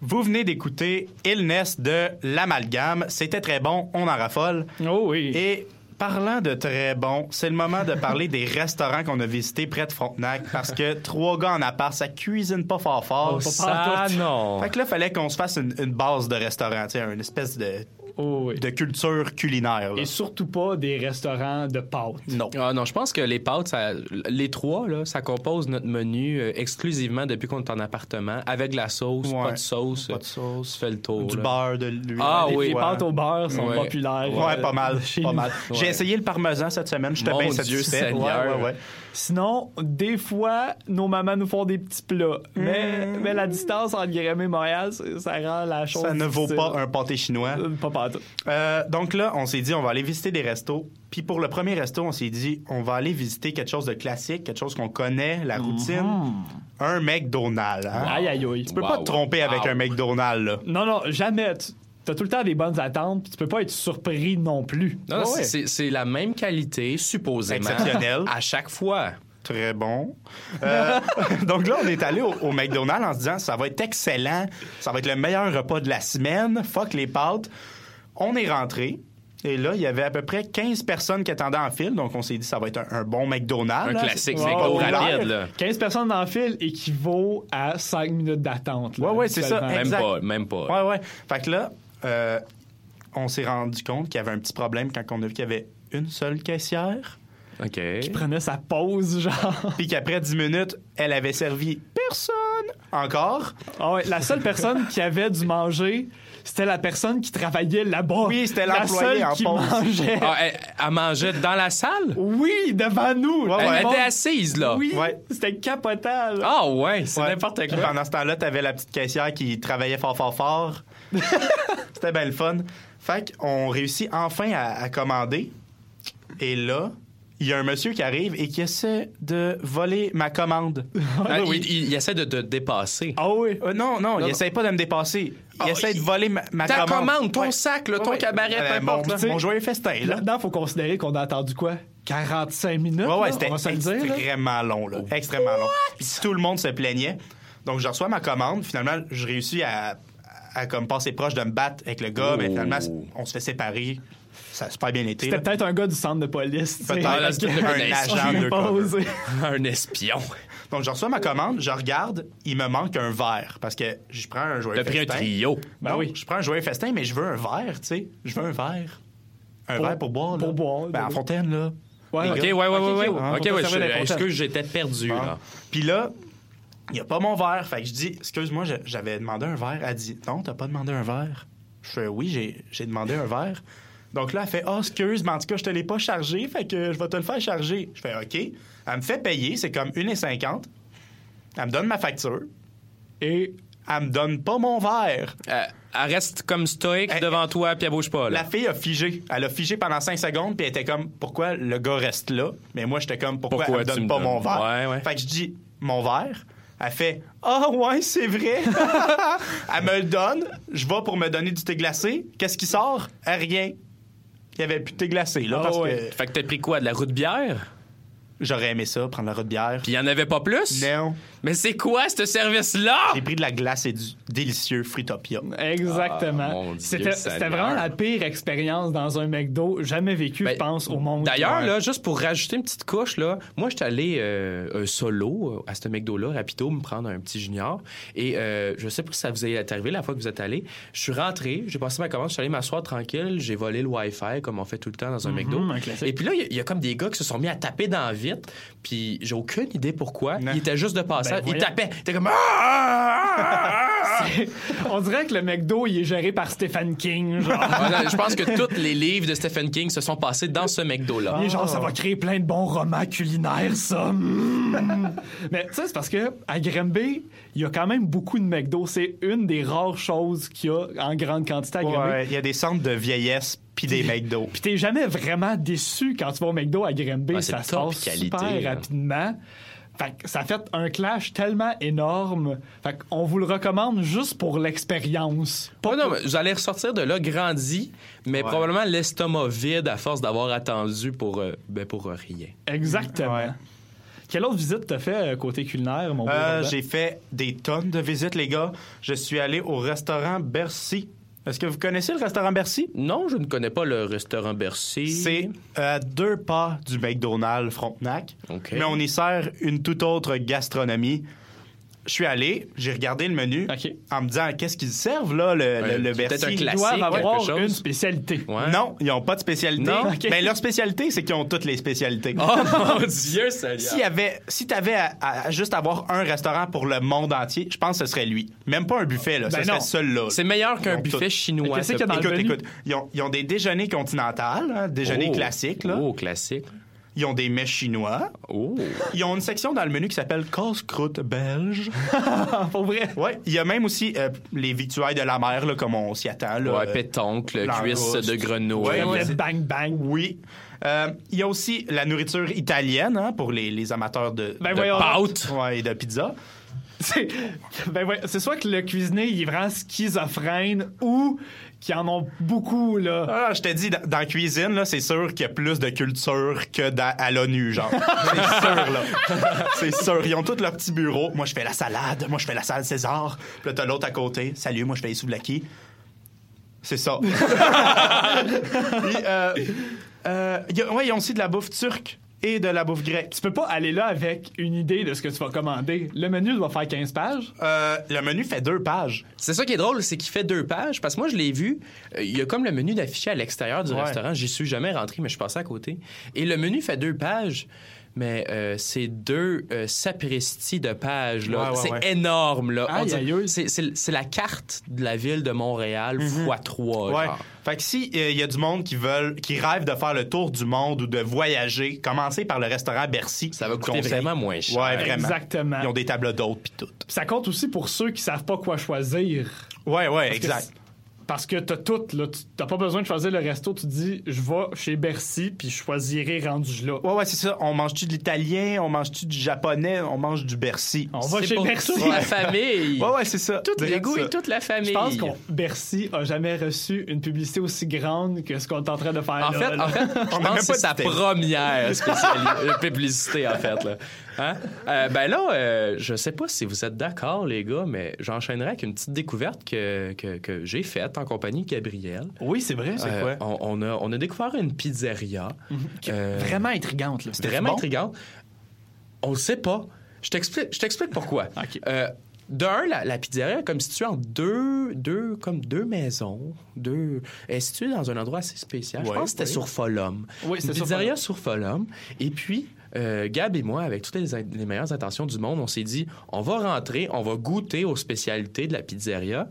Vous venez d'écouter Illness de l'Amalgame. C'était très bon, on en raffole. Oh oui. Et parlant de très bon, c'est le moment de parler des restaurants qu'on a visités près de Frontenac parce que trois gars en appart, ça cuisine pas fort fort. Oh, ça, non. Fait que là, fallait qu'on se fasse une, une base de restaurant, tu sais, une espèce de, Oh oui. de culture culinaire. là. Et surtout pas des restaurants de pâtes. Non. Ah non, je pense que les pâtes, ça- les trois, là, ça compose notre menu euh, exclusivement depuis qu'on est en appartement, avec de la sauce, Ouais. pas de sauce. Pas de sauce. Tu fais le tour. Du là. beurre, de l'huile. Ah oui, Les pâtes au beurre sont Ouais. populaires. Ouais, euh, pas mal, pas mal. J'ai essayé le parmesan cette semaine, j'étais bien satisfait. Seigneur. Ouais, ouais, ouais. Sinon, des fois, nos mamans nous font des petits plats. Mais, mais la distance entre Grémy et Montréal, ça rend la chose Ça ne vaut pas un pâté chinois. Euh, Pas. Euh, donc là, on s'est dit, on va aller visiter des restos. Puis pour le premier resto, on s'est dit, on va aller visiter quelque chose de classique, quelque chose qu'on connaît, la routine. Un McDonald's. hein? Aïe, aïe, aïe. Tu peux pas te tromper avec Wow. un McDonald's, là. Non, non, jamais. Tu as tout le temps des bonnes attentes, puis tu peux pas être surpris non plus. Non, c'est- ouais. c'est c'est la même qualité, supposément. Exceptionnelle. À chaque fois. Très bon. Euh, donc là, on est allé au, au McDonald's en se disant, ça va être excellent, ça va être le meilleur repas de la semaine, fuck les pâtes. On est rentré. Et là, il y avait à peu près 15 personnes qui attendaient en file, donc on s'est dit ça va être un, un bon McDonald's. Un là. classique, C'est populaire. rapide, là. 15 personnes dans le fil équivaut à 5 minutes d'attente. Ouais, ouais, c'est ça. Même Exact. pas, même pas. Ouais, ouais. Fait que là, euh, on s'est rendu compte qu'il y avait un petit problème quand on a vu qu'il y avait une seule caissière. OK. Qui prenait sa pause, genre. Puis qu'après 10 minutes, elle avait servi personne encore. Ah ouais, la seule personne qui avait dû manger, c'était la personne qui travaillait là-bas. Oui, c'était l'employé en qui pause. mangeait. Ah, elle, elle mangeait dans la salle? Oui, devant nous. Ouais, Elle, ouais. elle était assise, là. Oui, Ouais. c'était capotant. là. Ah ouais, c'est Ouais. n'importe quoi. Pendant ce temps-là, t'avais la petite caissière qui travaillait fort, fort, fort. C'était bien le fun. Fait qu'on réussit enfin à, à commander. Et là, il y a un monsieur qui arrive et qui essaie de voler ma commande. Ah, il, il- il essaie de te dépasser. Ah oui. Euh, non, non, il Non. essaie pas de me dépasser. Il Ah, essaie de voler ma, ma Ta commande. commande, ton Ouais. sac, là, Ouais, ton ouais. cabaret, Euh, peu importe. mon, joyeux festin, là. Là-dedans, faut considérer qu'on a attendu quoi? 45 minutes? Ouais, ouais, là, c'était on va se le dire. là. extrêmement long, là. Extrêmement long. Puis tout le monde se plaignait. Donc, je reçois ma commande. Finalement, je réussis à, à comme passer proche de me battre avec le gars, mais finalement, on se fait séparer. Ça a super bien été. C'était peut-être un gars du centre de police. Peut-être un un agent de. Un espion. Donc, je reçois ma commande, je regarde, il me manque un verre parce que je prends un joyeux T'as pris un festin. trio. Ben Non, oui. Je prends un joyeux festin, mais je veux un verre, tu sais. Je veux un verre. Un Pour- verre pour boire, là. pour boire, Ben, en fontaine, là. Ouais, OK, ouais, ouais, ouais, ouais. ok, ouais, je- d'incontent. excuse, j'étais perdu, Bon. là. Puis là, il n'y a pas mon verre. Fait que je dis, excuse-moi, j'avais demandé un verre. Elle dit, non, t'as pas demandé un verre. Je fais, oui, j'ai- j'ai demandé un verre. Donc là, elle fait, oh, excuse, mais en tout cas, je te l'ai pas chargé, fait que je vais te le faire charger. Je fais, OK. Elle me fait payer, c'est comme 1,50. Elle me donne ma facture. Et elle me donne pas mon verre. Euh, elle reste comme stoïque devant toi, puis elle bouge pas, là. La fille a figé. Elle a figé pendant 5 secondes, puis elle était comme, pourquoi le gars reste là? Mais moi, j'étais comme, pourquoi, Pourquoi elle me donne me pas donnes? mon verre? Ouais, ouais. Fait que je dis, mon verre? Elle fait, ah ouais, c'est vrai. elle me le donne. Je vais pour me donner du thé glacé. Qu'est-ce qui sort? Euh, Rien. Il y avait plus de thé glacé, là, Ah parce ouais. que Fait que t'as pris quoi, de la roue de bière? j'aurais aimé ça, prendre la roue de bière. Puis il y en avait pas plus? Non. Mais c'est quoi, ce service-là? J'ai pris de la glace et du délicieux Fruitopia. Exactement. Ah, C'était vraiment la pire expérience dans un McDo jamais vécue, Ben, je pense, au monde. D'ailleurs, là, juste pour rajouter une petite couche, là, moi, j'étais allé euh, solo euh, à ce McDo-là, rapido, me prendre un petit junior. Et euh, je sais pas si ça vous est arrivé la fois que vous êtes allé. Je suis rentré, j'ai passé ma commande, je suis allé m'asseoir tranquille, j'ai volé le Wi-Fi, comme on fait tout le temps dans un Mhm, McDo. un. Et puis là, il y a- il y, a comme des gars qui se sont mis à taper dans la vitre, puis j'ai aucune idée pourquoi. Ils étaient juste de passage. Ben, Voyons. tapaient. T'es comme... Ah! C'est- On dirait que le McDo, il est géré par Stephen King. Genre. Ah, je pense que tous les livres de Stephen King se sont passés dans ce McDo-là. Il est genre, ça va créer plein de bons romans culinaires, ça. Mm. Mais tu sais, c'est parce que à Granby, il y a quand même beaucoup de McDo. C'est une des rares choses qu'il y a en grande quantité à Granby. Ouais, il y a des centres de vieillesse puis des McDo. Puis t'es jamais vraiment déçu quand tu vas au McDo à Granby. Ah, c'est ça se passe qualité, super là. rapidement. Fait que ça fait un clash tellement énorme. Fait qu'on vous le recommande juste pour l'expérience. Pas non, mais vous allez ressortir de là grandi, mais Ouais. probablement l'estomac vide à force d'avoir attendu pour, euh, ben, pour rien. Exactement. Quelle autre visite t'as fait euh, côté culinaire, mon Euh, j'ai fait des tonnes de visites, les gars. Je suis allé au restaurant Bercy. Est-ce que vous connaissez le restaurant Bercy? Non, je ne connais pas le restaurant Bercy. C'est à deux pas du McDonald's Frontenac. Mais on y sert une toute autre gastronomie. Je suis allé, j'ai regardé le menu en me disant qu'est-ce qu'ils servent là, le, Ouais, le, le c'est peut-être Bercy. un Ils classique, doivent avoir une spécialité. Ouais. Non, ils n'ont pas de spécialité. Mais leur spécialité, c'est qu'ils ont toutes les spécialités. Oh mon Dieu, Seigneur! S'il y avait, si t'avais à, à juste avoir un restaurant pour le monde entier, je pense que ce serait lui. Même pas un buffet, là. Ben ce non. serait celui-là. C'est meilleur qu'un buffet tout. chinois. Qu'est-ce qu'il y a dans le Écoute, menu? écoute, ils ont, ils ont des déjeuners continentales, hein, déjeuners Oh. classiques, là. Oh, classique. Ils ont des mets chinois. Oh. Ils ont une section dans le menu qui s'appelle casse-croûte belge. Pour vrai? Ouais. Il y a même aussi euh, les victuailles de la mer, là, comme on s'y attend. Là, Ouais, Euh, pétoncle, cuisse de grenouille. Ouais, Le bang bang. Oui. Euh, Il y a aussi la nourriture italienne hein, pour les, les amateurs de, Ben de voyons. Pâtes. ouais, et de pizza. C'est ben ouais, soit que le cuisinier il est vraiment schizophrène ou qu'ils en ont beaucoup là. Ah, je te dis, dans, dans la cuisine, là, c'est sûr qu'il y a plus de culture que dans- à l'ONU, genre. C'est sûr, là. C'est sûr. Ils ont tous leur petit bureau. Moi, je fais la salade. Moi, je fais la salade César. Puis là, t'as l'autre à côté. Salut, moi, je fais les souvlaki. C'est ça. Puis, euh, euh, y a- ouais, ils ont aussi de la bouffe turque et de la bouffe grecque. Tu peux pas aller là avec une idée de ce que tu vas commander. Le menu doit faire 15 pages. Euh, le menu fait deux pages. C'est ça qui est drôle, c'est qu'il fait deux pages. Parce que moi, je l'ai vu. euh, Il y a comme le menu d'affiché à l'extérieur du Ouais. restaurant. J'y suis jamais rentré, mais je suis passé à côté. Et le menu fait deux pages. Mais euh, c'est deux euh, sapristis de pages. là. Ouais, ouais, c'est ouais. énorme. Là. On Aïe, dirait- aïe, aïe. c'est, c'est- c'est la carte de la ville de Montréal fois trois. Ouais. genre. Fait que si il y a du monde qui veulent, qui rêve de faire le tour du monde ou de voyager, commencez par le restaurant Bercy. Ça va coûter vraiment moins cher. Ouais, vraiment. Exactement. Ils ont des tables d'hôtes puis tout. Ça compte aussi pour ceux qui savent pas quoi choisir. Ouais, ouais, Parce que exact. Parce que t'as tout, là. Tu- T'as pas besoin de choisir le resto. Tu dis, je vais chez Bercy, puis je choisirai rendu là. Ouais, ouais, c'est ça. On mange-tu de l'italien, on mange-tu du japonais, on mange du Bercy. On va chez pour Bercy. toute la famille. Ouais, ouais, c'est ça. Tous les Direct goûts ça. et toute la famille. Je pense qu'on Bercy a jamais reçu une publicité aussi grande que ce qu'on est en train de faire En là, fait, là. en fait, je pense que c'est pas sa première publicité, en fait. Là. Hein? Euh, ben là, euh, je sais pas si vous êtes d'accord, les gars, mais j'enchaînerai avec une petite découverte que, que, que j'ai faite en compagnie de Gabriel. Oui, c'est vrai. C'est Euh, quoi? on, on a, on a découvert une pizzeria. Euh, Vraiment intrigante, là. C'était vraiment bon? intriguant. On le sait pas. Je t'explique, je t'explique pourquoi. D'un, la, la pizzeria est comme située en deux, deux, comme deux maisons. Deux, elle est située dans un endroit assez spécial. Je pense que c'était sur Folum. Oui, c'était Une sur pizzeria sur Folum. Et puis, euh, Gab et moi, avec toutes les, in- les meilleures intentions du monde, on s'est dit, on va rentrer, on va goûter aux spécialités de la pizzeria.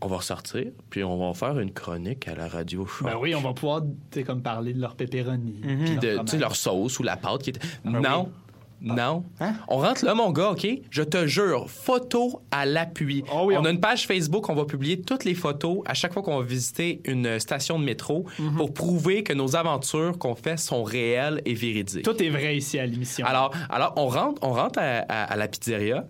On va ressortir, puis on va faire une chronique à la radio show. Ben oui, on va pouvoir comme parler de leur pepperoni. Puis puis de, tu sais, fromage. leur sauce ou la pâte qui était. Ah non. Non. On rentre là, mon gars, OK? Je te jure, photo à l'appui. Ah oui, on, on- a une page Facebook, on va publier toutes les photos à chaque fois qu'on va visiter une station de métro Mhm. pour prouver que nos aventures qu'on fait sont réelles et véridiques. Tout est vrai ici à l'émission. Alors, alors on rentre, on rentre à, à- à la pizzeria.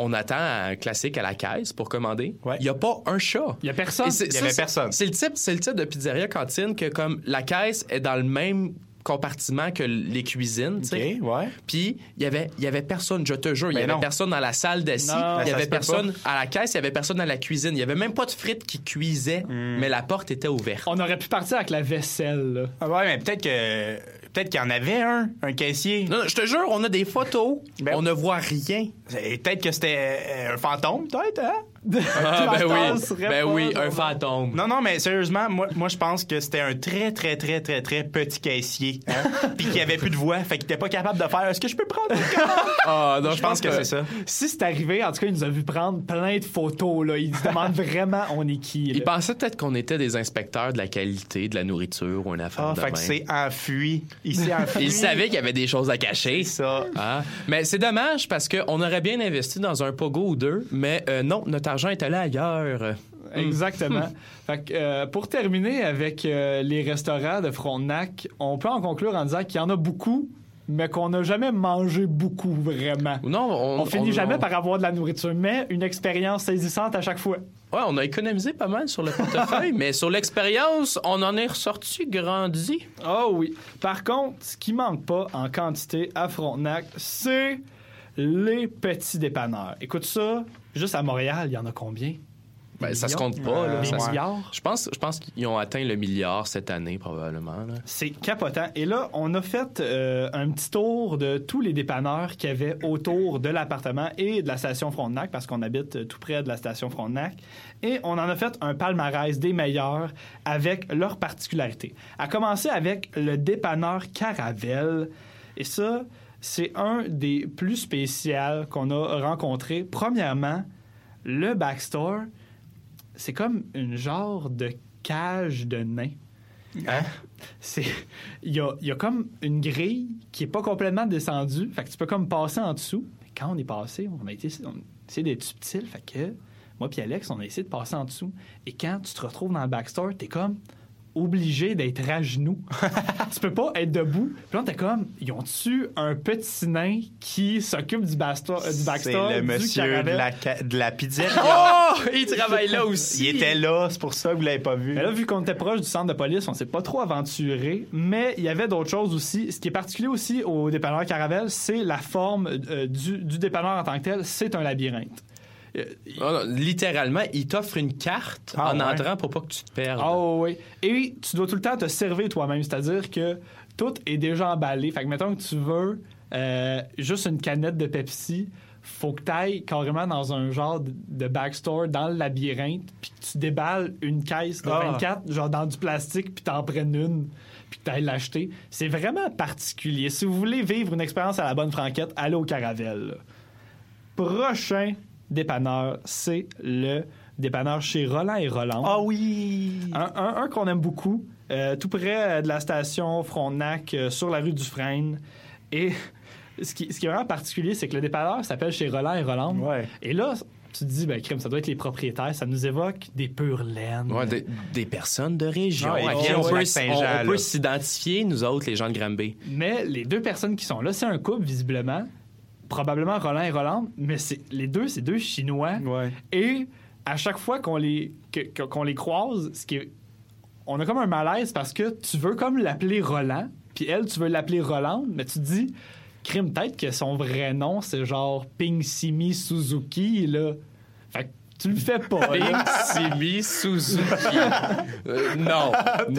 On attend un classique à la caisse pour commander. Il n'y a pas un chat. Il y a personne. Il y avait personne. C'est le type, c'est le type de pizzeria cantine que comme la caisse est dans le même compartiment que les cuisines, tu sais. OK, ouais. Puis il y avait il y avait personne, je te jure, il y Mais avait non. personne dans la salle d'assis, il y avait personne à la caisse, il y avait personne dans la cuisine, il y avait même pas de frites qui cuisaient, Hmm. mais la porte était ouverte. On aurait pu partir avec la vaisselle. là. Ah ouais, mais peut-être que peut-être qu'il y en avait un, un caissier. Non, non, je te jure, on a des photos, Ben- on ne voit rien. Et Peut-être que c'était euh, un fantôme, peut-être, hein? Ah, ben oui, ben oui, un fantôme. Non, non, mais sérieusement, moi, moi je pense que c'était un très, très, très, très, très petit caissier. Hein? Puis qu'il avait plus de voix, fait qu'il était pas capable de faire Est-ce que je peux prendre une commande? Ah, non, Je pense que c'est ça. Si c'est arrivé, en tout cas, il nous a vu prendre plein de photos. Là. Il se demande vraiment on est qui. Il là? pensait peut-être qu'on était des inspecteurs de la qualité de la nourriture ou une affaire Ah, de fait que c'est enfui. Il s'est enfui. Il savait qu'il y avait des choses à cacher. ça. Ah. Mais c'est dommage parce qu'on aurait bien investi dans un pogo ou deux, mais euh, non, notre argent est allé ailleurs. Exactement. Fait que, euh, pour terminer avec euh, les restaurants de Frontenac, on peut en conclure en disant qu'il y en a beaucoup, mais qu'on n'a jamais mangé beaucoup vraiment. Non, on, On finit on- jamais on- par avoir de la nourriture, mais une expérience saisissante à chaque fois. Ouais, on a économisé pas mal sur le portefeuille, mais sur l'expérience, on en est ressorti grandi. Oh oui. Par contre, ce qui manque pas en quantité à Frontenac, c'est les petits dépanneurs. Écoute ça, juste à Montréal, il y en a combien? Ben, ça se compte pas. là. Des Ça se- milliards? Je pense, je pense qu'ils ont atteint le milliard cette année, probablement. C'est capotant. Et là, on a fait euh, un petit tour de tous les dépanneurs qu'il y avait autour de l'appartement et de la station Frontenac, parce qu'on habite euh, tout près de la station Frontenac. Et on en a fait un palmarès des meilleurs avec leurs particularités. À commencer avec le dépanneur Caravelle. Et ça, c'est un des plus spéciaux qu'on a rencontré. Premièrement, le backstore, c'est comme une genre de cage de nains. Hein? C'est il y a, y a comme une grille qui est pas complètement descendue, fait que tu peux comme passer en dessous. Mais quand on est passé, on a été on essayé d'être subtil, fait que moi puis Alex, on a essayé de passer en dessous et quand tu te retrouves dans le backstore, t'es comme obligé d'être à genoux. tu peux pas être debout. Puis là, t'es comme, ils ont-tu un petit nain qui s'occupe du, euh, du C'est backstore le monsieur de la, de la pizzeria. Oh! Il travaille là aussi. Il était là, c'est pour ça que vous l'avez pas vu. Mais là, vu qu'on était proche du centre de police, on s'est pas trop aventuré, mais il y avait d'autres choses aussi. Ce qui est particulier aussi au dépanneur Caravelle, c'est la forme euh, du, du dépanneur en tant que tel. C'est un labyrinthe. Euh, littéralement, il t'offre une carte Ah, en ouais. entrant pour pas que tu te perdes. Oh oui. Et tu dois tout le temps te servir toi-même, c'est-à-dire que tout est déjà emballé. Fait que mettons que tu veux euh, juste une canette de Pepsi, faut que tu ailles carrément dans un genre de- backstore dans le labyrinthe, puis que tu déballes une caisse de Ah. 24, genre dans du plastique, puis t'en prennes une, puis que tu ailles l'acheter. C'est vraiment particulier. Si vous voulez vivre une expérience à la bonne franquette, allez au Caravelle. Prochain dépanneur, c'est le dépanneur chez Roland et Roland. Ah oui! Un, un- un qu'on aime beaucoup, euh, tout près euh, de la station Frontenac, euh, sur la rue du Frêne. Et ce qui, ce qui est vraiment particulier, c'est que le dépanneur s'appelle chez Roland et Roland. Ouais. Et là, tu te dis, ben, crime, ça doit être les propriétaires. Ça nous évoque des pures laines. Ouais, des, des personnes de région Ouais, on peut, on- on s'identifier, nous autres, les gens de Granby. Mais les deux personnes qui sont là, c'est un couple, visiblement. Probablement Roland et Roland, mais c'est les deux, c'est deux Chinois. Ouais. Et à chaque fois qu'on les, que- qu'on les croise, ce qui est- on a comme un malaise parce que tu veux comme l'appeler Roland, puis elle, tu veux l'appeler Roland, mais tu te dis, crime, peut-être que son vrai nom, c'est genre Ping Simi Suzuki, là. Fait que tu le fais pas. là. Simi Suzuki. Euh, non,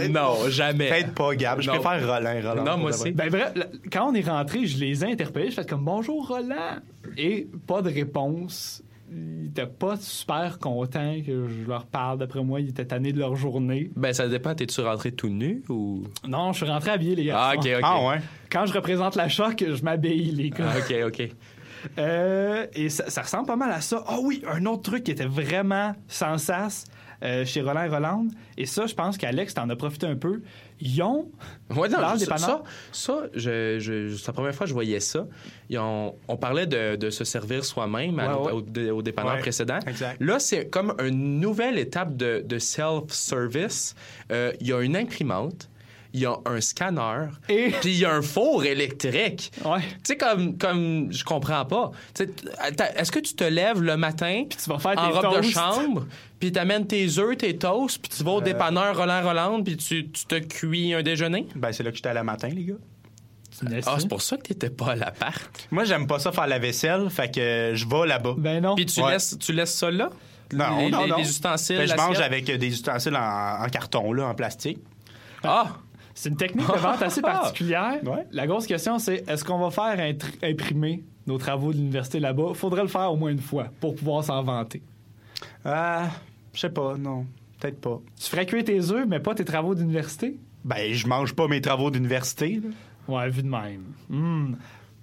non, jamais. Peut-être pas, Gab. Je Non. préfère Roland. Roland Non, moi aussi. Ben bref, quand on est rentré, je les ai interpellés, je fais comme bonjour Roland et pas de réponse. ils étaient pas super contents que je leur parle. D'après moi, ils étaient tannés de leur journée. Ben, ça dépend. T'es-tu rentré tout nu ou? Non, je suis rentré habillé, les gars. Ah, ok, ok. Ah ouais. Quand je représente la choc, je m'habille, les gars. Ah, ok, ok. Euh, et ça, ça ressemble pas mal à ça. Ah oui, un autre truc qui était vraiment sans sas euh, chez Roland et Roland. Et ça, je pense qu'Alex t'en a profité un peu. Ils ont. Ouais, non, le ça, ça, je, je- c'est la première fois que je voyais ça. Ils ont- on parlait de, de se servir soi-même à- Ouais, ouais. au, au dépanneur Ouais, précédent. exact. Là, c'est comme une nouvelle étape de, de self-service. Euh, Il y a une imprimante, il y a un scanner, Et- puis il y a un four électrique. Ouais. Tu sais, comme, comme je comprends pas. Tu sais, attends, Est-ce que tu te lèves le matin Puis tu vas faire en tes robe de chambre, puis t'amènes tes œufs, tes toasts, puis tu Euh. vas au dépanneur Roland Roland, puis tu, tu te cuis un déjeuner? Ben, c'est là que j'étais à la matin, les gars. Ah, c'est pour ça que t'étais pas à l'appart. Moi, j'aime pas ça faire la vaisselle, fait que je vais là-bas. Ben non. Puis tu, Ouais. laisses, tu laisses ça là? Non, les, non, les- non. les ustensiles, Ben, je mange avec euh, des ustensiles en, en carton, là, en plastique. Ah! C'est une technique de vente assez particulière. Ouais. La grosse question, c'est est-ce qu'on va faire imprimer nos travaux de l'université là-bas? Faudrait le faire au moins une fois pour pouvoir s'en vanter. Euh, je sais pas, non. Peut-être pas. Tu ferais cuire tes œufs, mais pas tes travaux d'université? Ben, je mange pas mes travaux d'université. Ouais, vu de même. Hmm.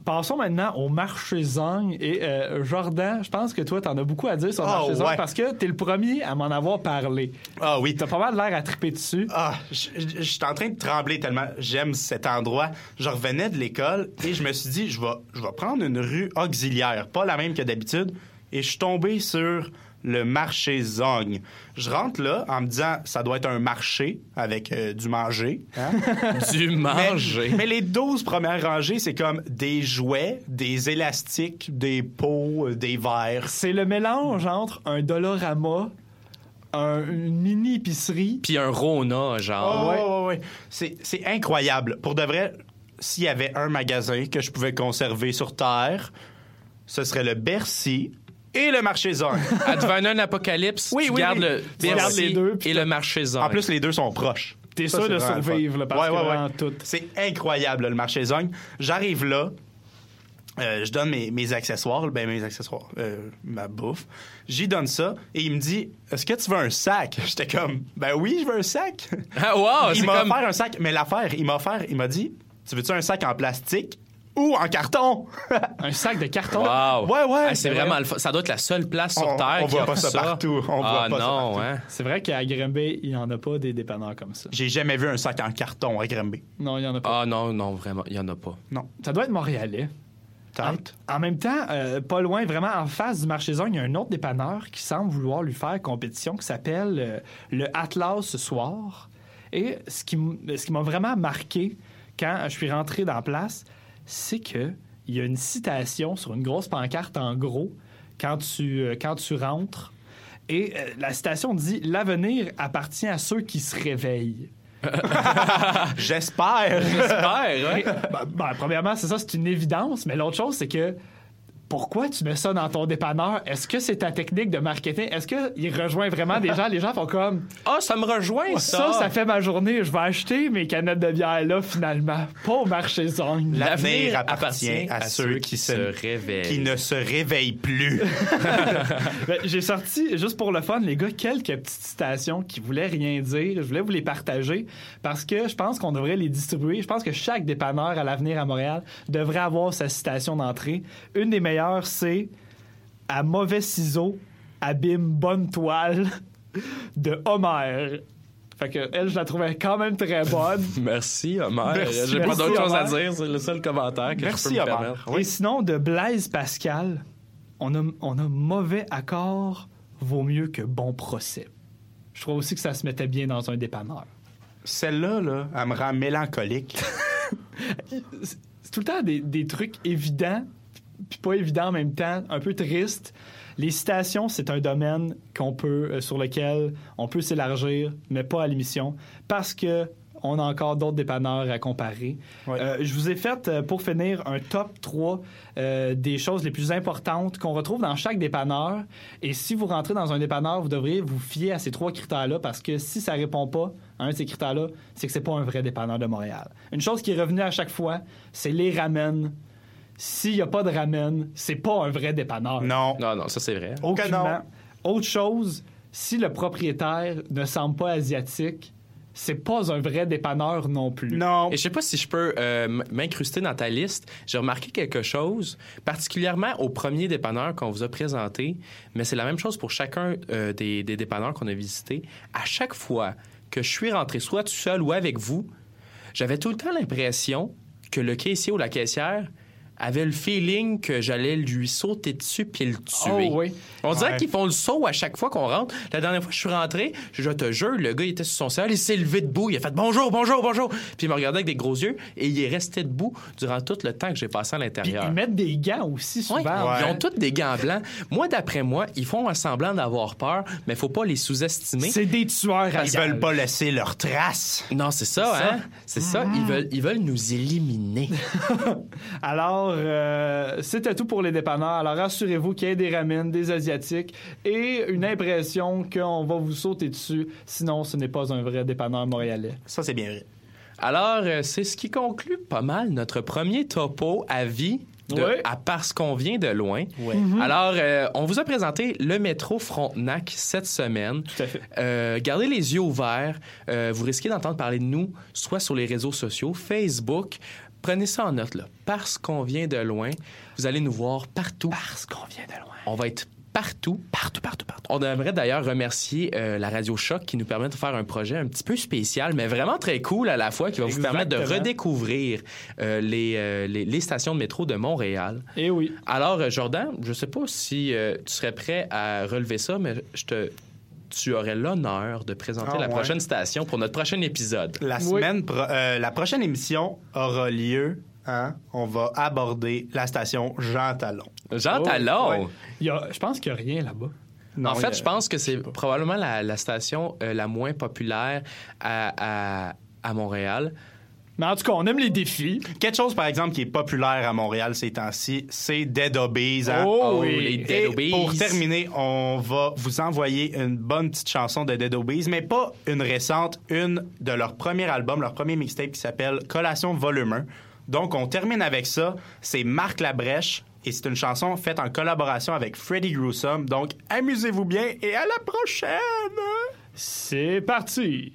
Passons maintenant au marché Zong. Et euh, Jordan, je pense que toi, t'en as beaucoup à dire sur le Ah, marché Zong ouais. parce que t'es le premier à m'en avoir parlé. Ah oui. T'as pas mal l'air à triper dessus. Ah, je je- je suis en train de trembler tellement j'aime cet endroit. Je revenais de l'école et je me suis dit, je vais, je vais prendre une rue auxiliaire, pas la même que d'habitude. Et je suis tombé sur le marché Zong. Je rentre là en me disant, ça doit être un marché avec euh, du manger. hein? Du manger. Mais, mais les 12 premières rangées, c'est comme des jouets, des élastiques, des pots, euh, des verres. C'est le mélange entre un Dollarama, un- une mini-épicerie. Puis un Rona, genre. Oh, ouais, ouais, ouais. C'est, c'est incroyable. Pour de vrai, s'il y avait un magasin que je pouvais conserver sur Terre, ce serait le Bercy et le marché Zone. Advenant un apocalypse, Oui, tu oui, gardes oui. le Tu gardes Bercy les deux, et le marché zone. En plus, les deux sont proches. T'es Ça, sûr de survivre, là, parce Ouais, que ouais, ouais. tout. C'est incroyable, là, le marché Zone. J'arrive là. euh, je donne mes, mes accessoires, ben mes accessoires, euh, ma bouffe. J'y donne ça et il me dit Est-ce que tu veux un sac? J'étais comme Ben oui, je veux un sac. Ah, wow, il m'a comme... offert un sac, mais l'affaire, il m'a offert, il m'a dit Tu veux-tu un sac en plastique? Ou en carton Un sac de carton? Wow. Ouais, ouais. Ah, c'est vraiment. Ça doit être la seule place sur On- Terre on qui voit pas ça partout. On ah voit pas ça non, partout. hein. C'est vrai qu'à Grimby, il n'y en a pas des dépanneurs comme ça. J'ai jamais vu un sac en carton à Granby. Non, il n'y en a pas. Ah non, non, vraiment, il y en a pas. Non. Ça doit être montréalais. Peut-être. En même temps, euh, pas loin, vraiment en face du marché zone, il y a un autre dépanneur qui semble vouloir lui faire compétition qui s'appelle euh, le Atlas ce soir. Et ce qui, ce qui m'a vraiment marqué quand je suis rentré dans la place, c'est que il y a une citation sur une grosse pancarte en gros quand tu, euh, quand tu rentres. Et euh, la citation dit L'avenir appartient à ceux qui se réveillent. J'espère. J'espère. Ben, ben, premièrement, c'est ça, c'est une évidence. Mais l'autre chose, c'est que pourquoi tu mets ça dans ton dépanneur? Est-ce que c'est ta technique de marketing? Est-ce qu'il rejoint vraiment des gens? Les gens font comme Ah, ça me rejoint, ça, ça. ça fait ma journée. Je vais acheter mes canettes de bière là, finalement. Pas au marché zone. L'avenir appartient à ceux qui se, réveillent. qui ne se réveillent plus. Ben, J'ai sorti, juste pour le fun, les gars, quelques petites citations qui voulaient rien dire. Je voulais vous les partager parce que je pense qu'on devrait les distribuer. Je pense que chaque dépanneur à l'avenir à Montréal devrait avoir sa citation d'entrée. Une des meilleures, c'est À mauvais ciseaux, abîme bonne toile de Homer. Fait que elle, je la trouvais quand même très bonne. Merci, Homer. Merci, J'ai pas d'autre chose à dire. C'est le seul commentaire que Merci, je peux me Homer. permettre. Et sinon, de Blaise Pascal, on a, on a mauvais accord vaut mieux que bon procès. Je trouve aussi que ça se mettait bien dans un dépanneur. Celle-là, là, elle me rend mélancolique. C'est tout le temps des, des trucs évidents, puis pas évidents en même temps, un peu tristes. Les citations, c'est un domaine qu'on peut, euh, sur lequel on peut s'élargir, mais pas à l'émission, parce que on a encore d'autres dépanneurs à comparer. Ouais. Euh, je vous ai fait, euh, pour finir, un top 3 euh, des choses les plus importantes qu'on retrouve dans chaque dépanneur. Et si vous rentrez dans un dépanneur, vous devriez vous fier à ces trois critères-là, parce que si ça répond pas à un de ces critères-là, c'est que c'est pas un vrai dépanneur de Montréal. Une chose qui est revenue à chaque fois, c'est les ramen. S'il n'y a pas de ramen, c'est pas un vrai dépanneur. Non. Non, non, ça c'est vrai. Aucunement. Autre chose, si le propriétaire ne semble pas asiatique, c'est pas un vrai dépanneur non plus. Non. Et je sais pas si je peux euh, m'incruster dans ta liste. J'ai remarqué quelque chose, particulièrement au premier dépanneur qu'on vous a présenté, mais c'est la même chose pour chacun euh, des, des dépanneurs qu'on a visités. À chaque fois que je suis rentré, soit tout seul ou avec vous, j'avais tout le temps l'impression que le caissier ou la caissière avait le feeling que j'allais lui sauter dessus puis le tuer. Oh oui. On dirait Ouais. qu'ils font le saut à chaque fois qu'on rentre. La dernière fois que je suis rentré, je te jure, le gars il était sur son sol, il s'est levé debout, il a fait bonjour, bonjour, bonjour. Puis il m'a regardé avec des gros yeux et il est resté debout durant tout le temps que j'ai passé à Puis l'intérieur. ils mettent des gants aussi souvent. Ouais, Ils ont tous des gants blancs. Moi, d'après moi, ils font un semblant d'avoir peur, mais faut pas les sous-estimer. C'est des tueurs à Ils veulent pas laisser leurs traces. Non, c'est ça, C'est ça. hein? C'est ça. Ils, veulent, ils veulent nous éliminer. Alors, euh, c'était tout pour les dépanneurs. Alors, assurez-vous qu'il y ait des ramen, des asiatiques et une impression qu'on va vous sauter dessus. Sinon, ce n'est pas un vrai dépanneur montréalais. Ça, c'est bien vrai. Alors, euh, c'est ce qui conclut pas mal notre premier topo à vie. De, Ouais. à parce qu'on vient de loin. Mhm. Alors, euh, on vous a présenté le métro Frontenac cette semaine. Tout à fait. Euh, gardez les yeux ouverts. Euh, vous risquez d'entendre parler de nous, soit sur les réseaux sociaux, Facebook. Prenez ça en note, là. Parce qu'on vient de loin, vous allez nous voir partout. Parce qu'on vient de loin. On va être partout. Partout, partout, partout. On aimerait d'ailleurs remercier euh, la Radio Choc qui nous permet de faire un projet un petit peu spécial, mais vraiment très cool à la fois, qui va vous permettre de redécouvrir euh, les, euh, les, les stations de métro de Montréal. Et oui. Alors, Jordan, je sais pas si tu serais prêt à relever ça, mais je te, tu aurais l'honneur de présenter Ah, la ouais. prochaine station pour notre prochain épisode. La Oui. semaine, pro- euh, la prochaine émission aura lieu. Hein, on va aborder la station Jean Talon. Jean Oh, Talon! ouais. Il y a- je pense qu'il n'y a rien là-bas. Non, en fait, a- je pense que c'est probablement la, la station euh, la moins populaire à, à, à Montréal. Mais en tout cas, on aime les défis. Quelque chose, par exemple, qui est populaire à Montréal ces temps-ci, c'est Dead Obeez. hein? Oh, Oh, oui. les Dead Et Obeez. pour terminer, on va vous envoyer une bonne petite chanson de Dead Obeez, mais pas une récente, une de leur premier album, leur premier mixtape qui s'appelle Collation Volume 1. Donc, on termine avec ça. C'est Marc Labrèche et c'est une chanson faite en collaboration avec Freddie Gruesome. Donc, amusez-vous bien et à la prochaine! C'est parti.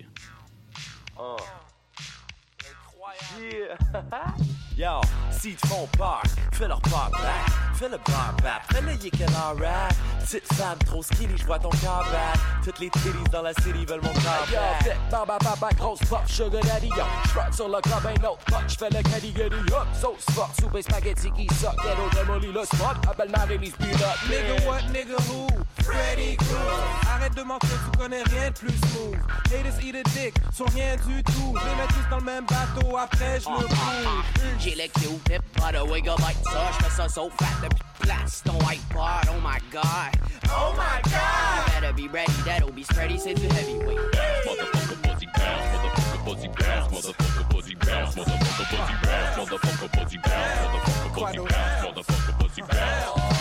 Yo, si te font peur, fais leur peur back. Fais le bar back, fais le yick and all rap. Petite femme trop skinny, j'vois ton corps back. Toutes les titties dans la city veulent mon corps Yo, back. baba, baba, grosse pop, sugar daddy, yo. J'frotte sur le club, ain't no fuck, j'fais le caddy, gaddy, up. Sauce fuck, soupe et spaghetti qui suck, ghetto démoli le spot. Appelle Marie-Lise Pilote. Nigga what, nigga who? Freddy Krueger. Arrête de mentir, tu connais rien de plus smooth. Haters eat a dick, sont rien du tout. Je les mets tous dans le même bateau, après je me bouge. J'ai le Q-tip, pas de wiggle like ça. J'fais ça so fat depuis place ton iPod. Oh my god. Oh my god. You better be ready, that'll be spready, c'est du heavyweight. Motherfucker pussy bounce, motherfucker pussy bounce, motherfucker pussy bounce, motherfucker pussy bounce, motherfucker pussy bounce, motherfucker pussy bounce, motherfucker pussy bounce.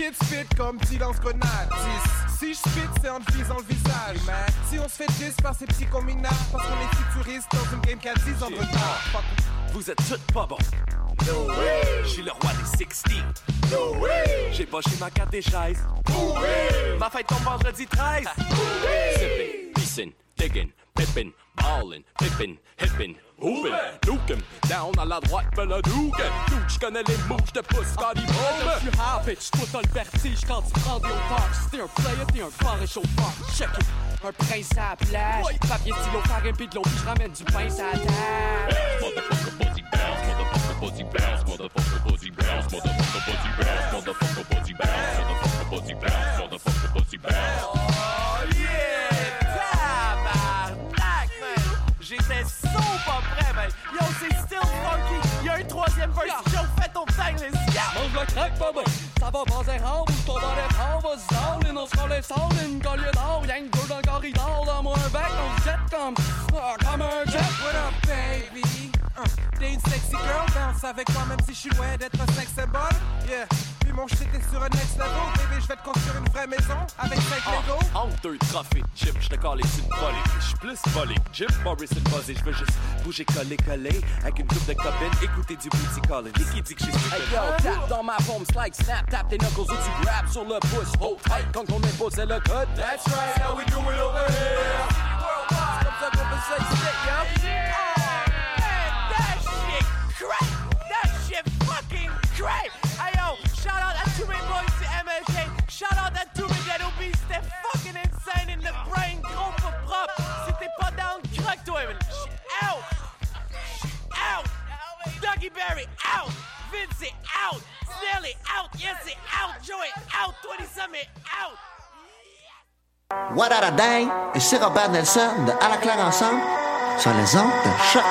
Kid spit comme petit lance-grenade. Si je spit, c'est en te visant le visage. Si on se fait 10 par ces petits combinables, parce qu'on est futuriste dans une game qui a 10 ans de retard. Vous êtes toutes pas bons. Je suis le roi des 60. J'ai pas chez ma carte des chaises. Ma fête tombe vendredi 13. Sippin', pissin', diggin', pippin', ballin', pippin', hippin', hoopin', nukin', down à la droite, fais le douken. Dude, j'connais les moves, j'te pousse Scotty Je Bowman. suis hard bitch, toi t'as le vertige quand tu prends des hauteurs. Si t'es un player, t'es un fort réchauffeur. Check it. Un prince à la plage. Papier, stylo, farine, pis de l'eau, je ramène du pain à table. Motherfucker pussy bounce, motherfucker pussy bounce, motherfucker pussy bounce, motherfucker pussy bounce, motherfucker pussy bounce, motherfucker pussy bounce, motherfucker pussy bounce. C'est still funky! Y'a un troisième verse, yo, fais ton timeless! Mange le crack, baba! Ça va passer en bouge, ton dans les prends, va se down, on se relève sans une collier d'or, y'a une gueule dans le corridor, dans moi un bec, on se jette comme, ah, comme un jet! What up, baby? Uh, Daisy sexy girl, bounce avec moi même si je suis loin d'être un sex symbol. Yeah, puis mon shit est sur un next level, baby, je vais te construire une vraie maison avec 5 Lego. En deux trophées, Jim, je te calais une volée. Je suis plus volé. Jim Morrison buzzé, je veux juste bouger, coller, coller. Avec une coupe de copines, écouter du booty calling. Qui qui dit que je suis Hey yo, tap dans ma paume, slide, snap, tap tes knuckles ou tu grab sur le pouce. Hold tight quand on impose le code. That's right, how we do it over here. C'est comme ça qu'on peut se stick, yo. That crack! That shit fucking crack! Hey yo, shout out à tous mes boys de MLK. Shout out à tous mes dead obese. C'était fucking insane in the brain. Gros pas propre. Si t'es pas down, crack toi, man. Out! Out! Dougie Berry out! Vince est out! Snelly out! Yes, it out! Joey out! 27 est out! What a! Et c'est Robert Nelson de À la claire ensemble sur les ondes de choc.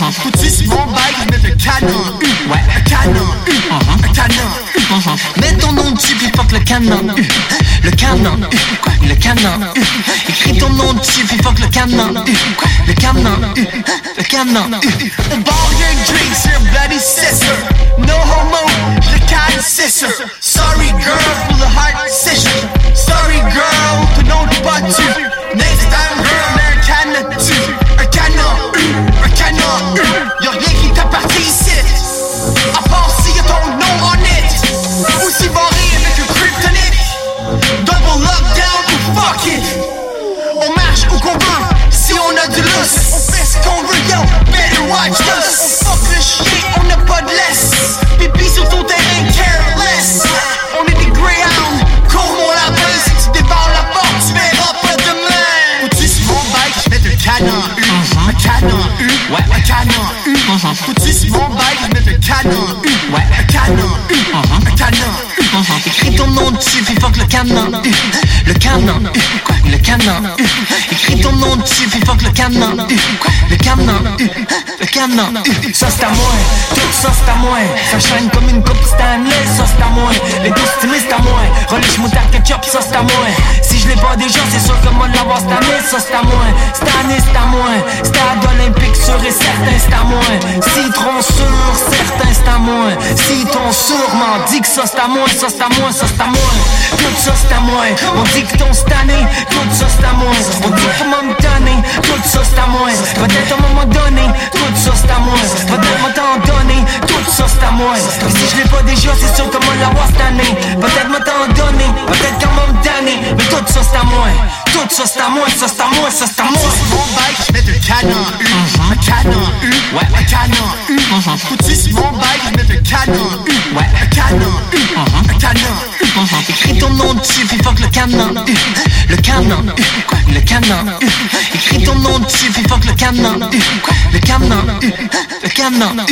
Mon bike, je mets le canon ouais, un canon un canon. Mets ton nom dessus puis fuck le canon le canon quoi, le canon. Écris ton nom dessus puis fuck le canon le canon le canon U. Ball your drinks, your bloody sister. No homo, le can sister. Sorry girl, pour le heart sister. Sorry girl, pour non pas tu. Canon. Ouais, un canon un canon. Écris ton nom dessus, puis fuck le canon. Le canon le canon. Écris ton nom dessus, puis fuck le canon le canon U. Ça c'est à moi, tout ça c'est à moi. Ça shine comme une coupe Stanley, ça c'est à moi. Les deux stylistes c'est à moi. Relish moutarde ketchup, ça c'est à moi. Si je l'ai pas déjà, c'est sûr que moi de l'avoir cette année, ça c'est à moi. Cette année c'est à moi. Stade olympique sûr et certain, c'est à moi. Citron sûr, certain, c'est à moi. Citron sûr, m'en dit que ça c'est à moi, ça c'est à moi, ça c'est à moi. Tout ça c'est à moi. On dit que ton cette année, tout ça c'est à moi. On dit qu'il m'a me tout ça c'est à moi. Peut-être à un moment donné, tout ça c'est à moi. Peut-être m'a t'en donné, tout ça c'est à moi. Et si je l'ai pas déjà, c'est sûr que moi l'avoir cette année. Peut-être m'a t'en donné, peut-être qu'à m'a me donner, mais tout ça c'est à moi. Tout ça c'est à moi, ça c'est à moi, ça c'est à moi. Mon bike, je mets le canon U, un canon U, ouais, un canon U. Faut-tu sur mon bike, je mets le canon U, ouais, un canon U, un canon U. Écris ton nom dessus, puis fuck le canon U, le canon U, le canon U. Écris ton nom dessus, puis fuck le canon U, le canon Canon U.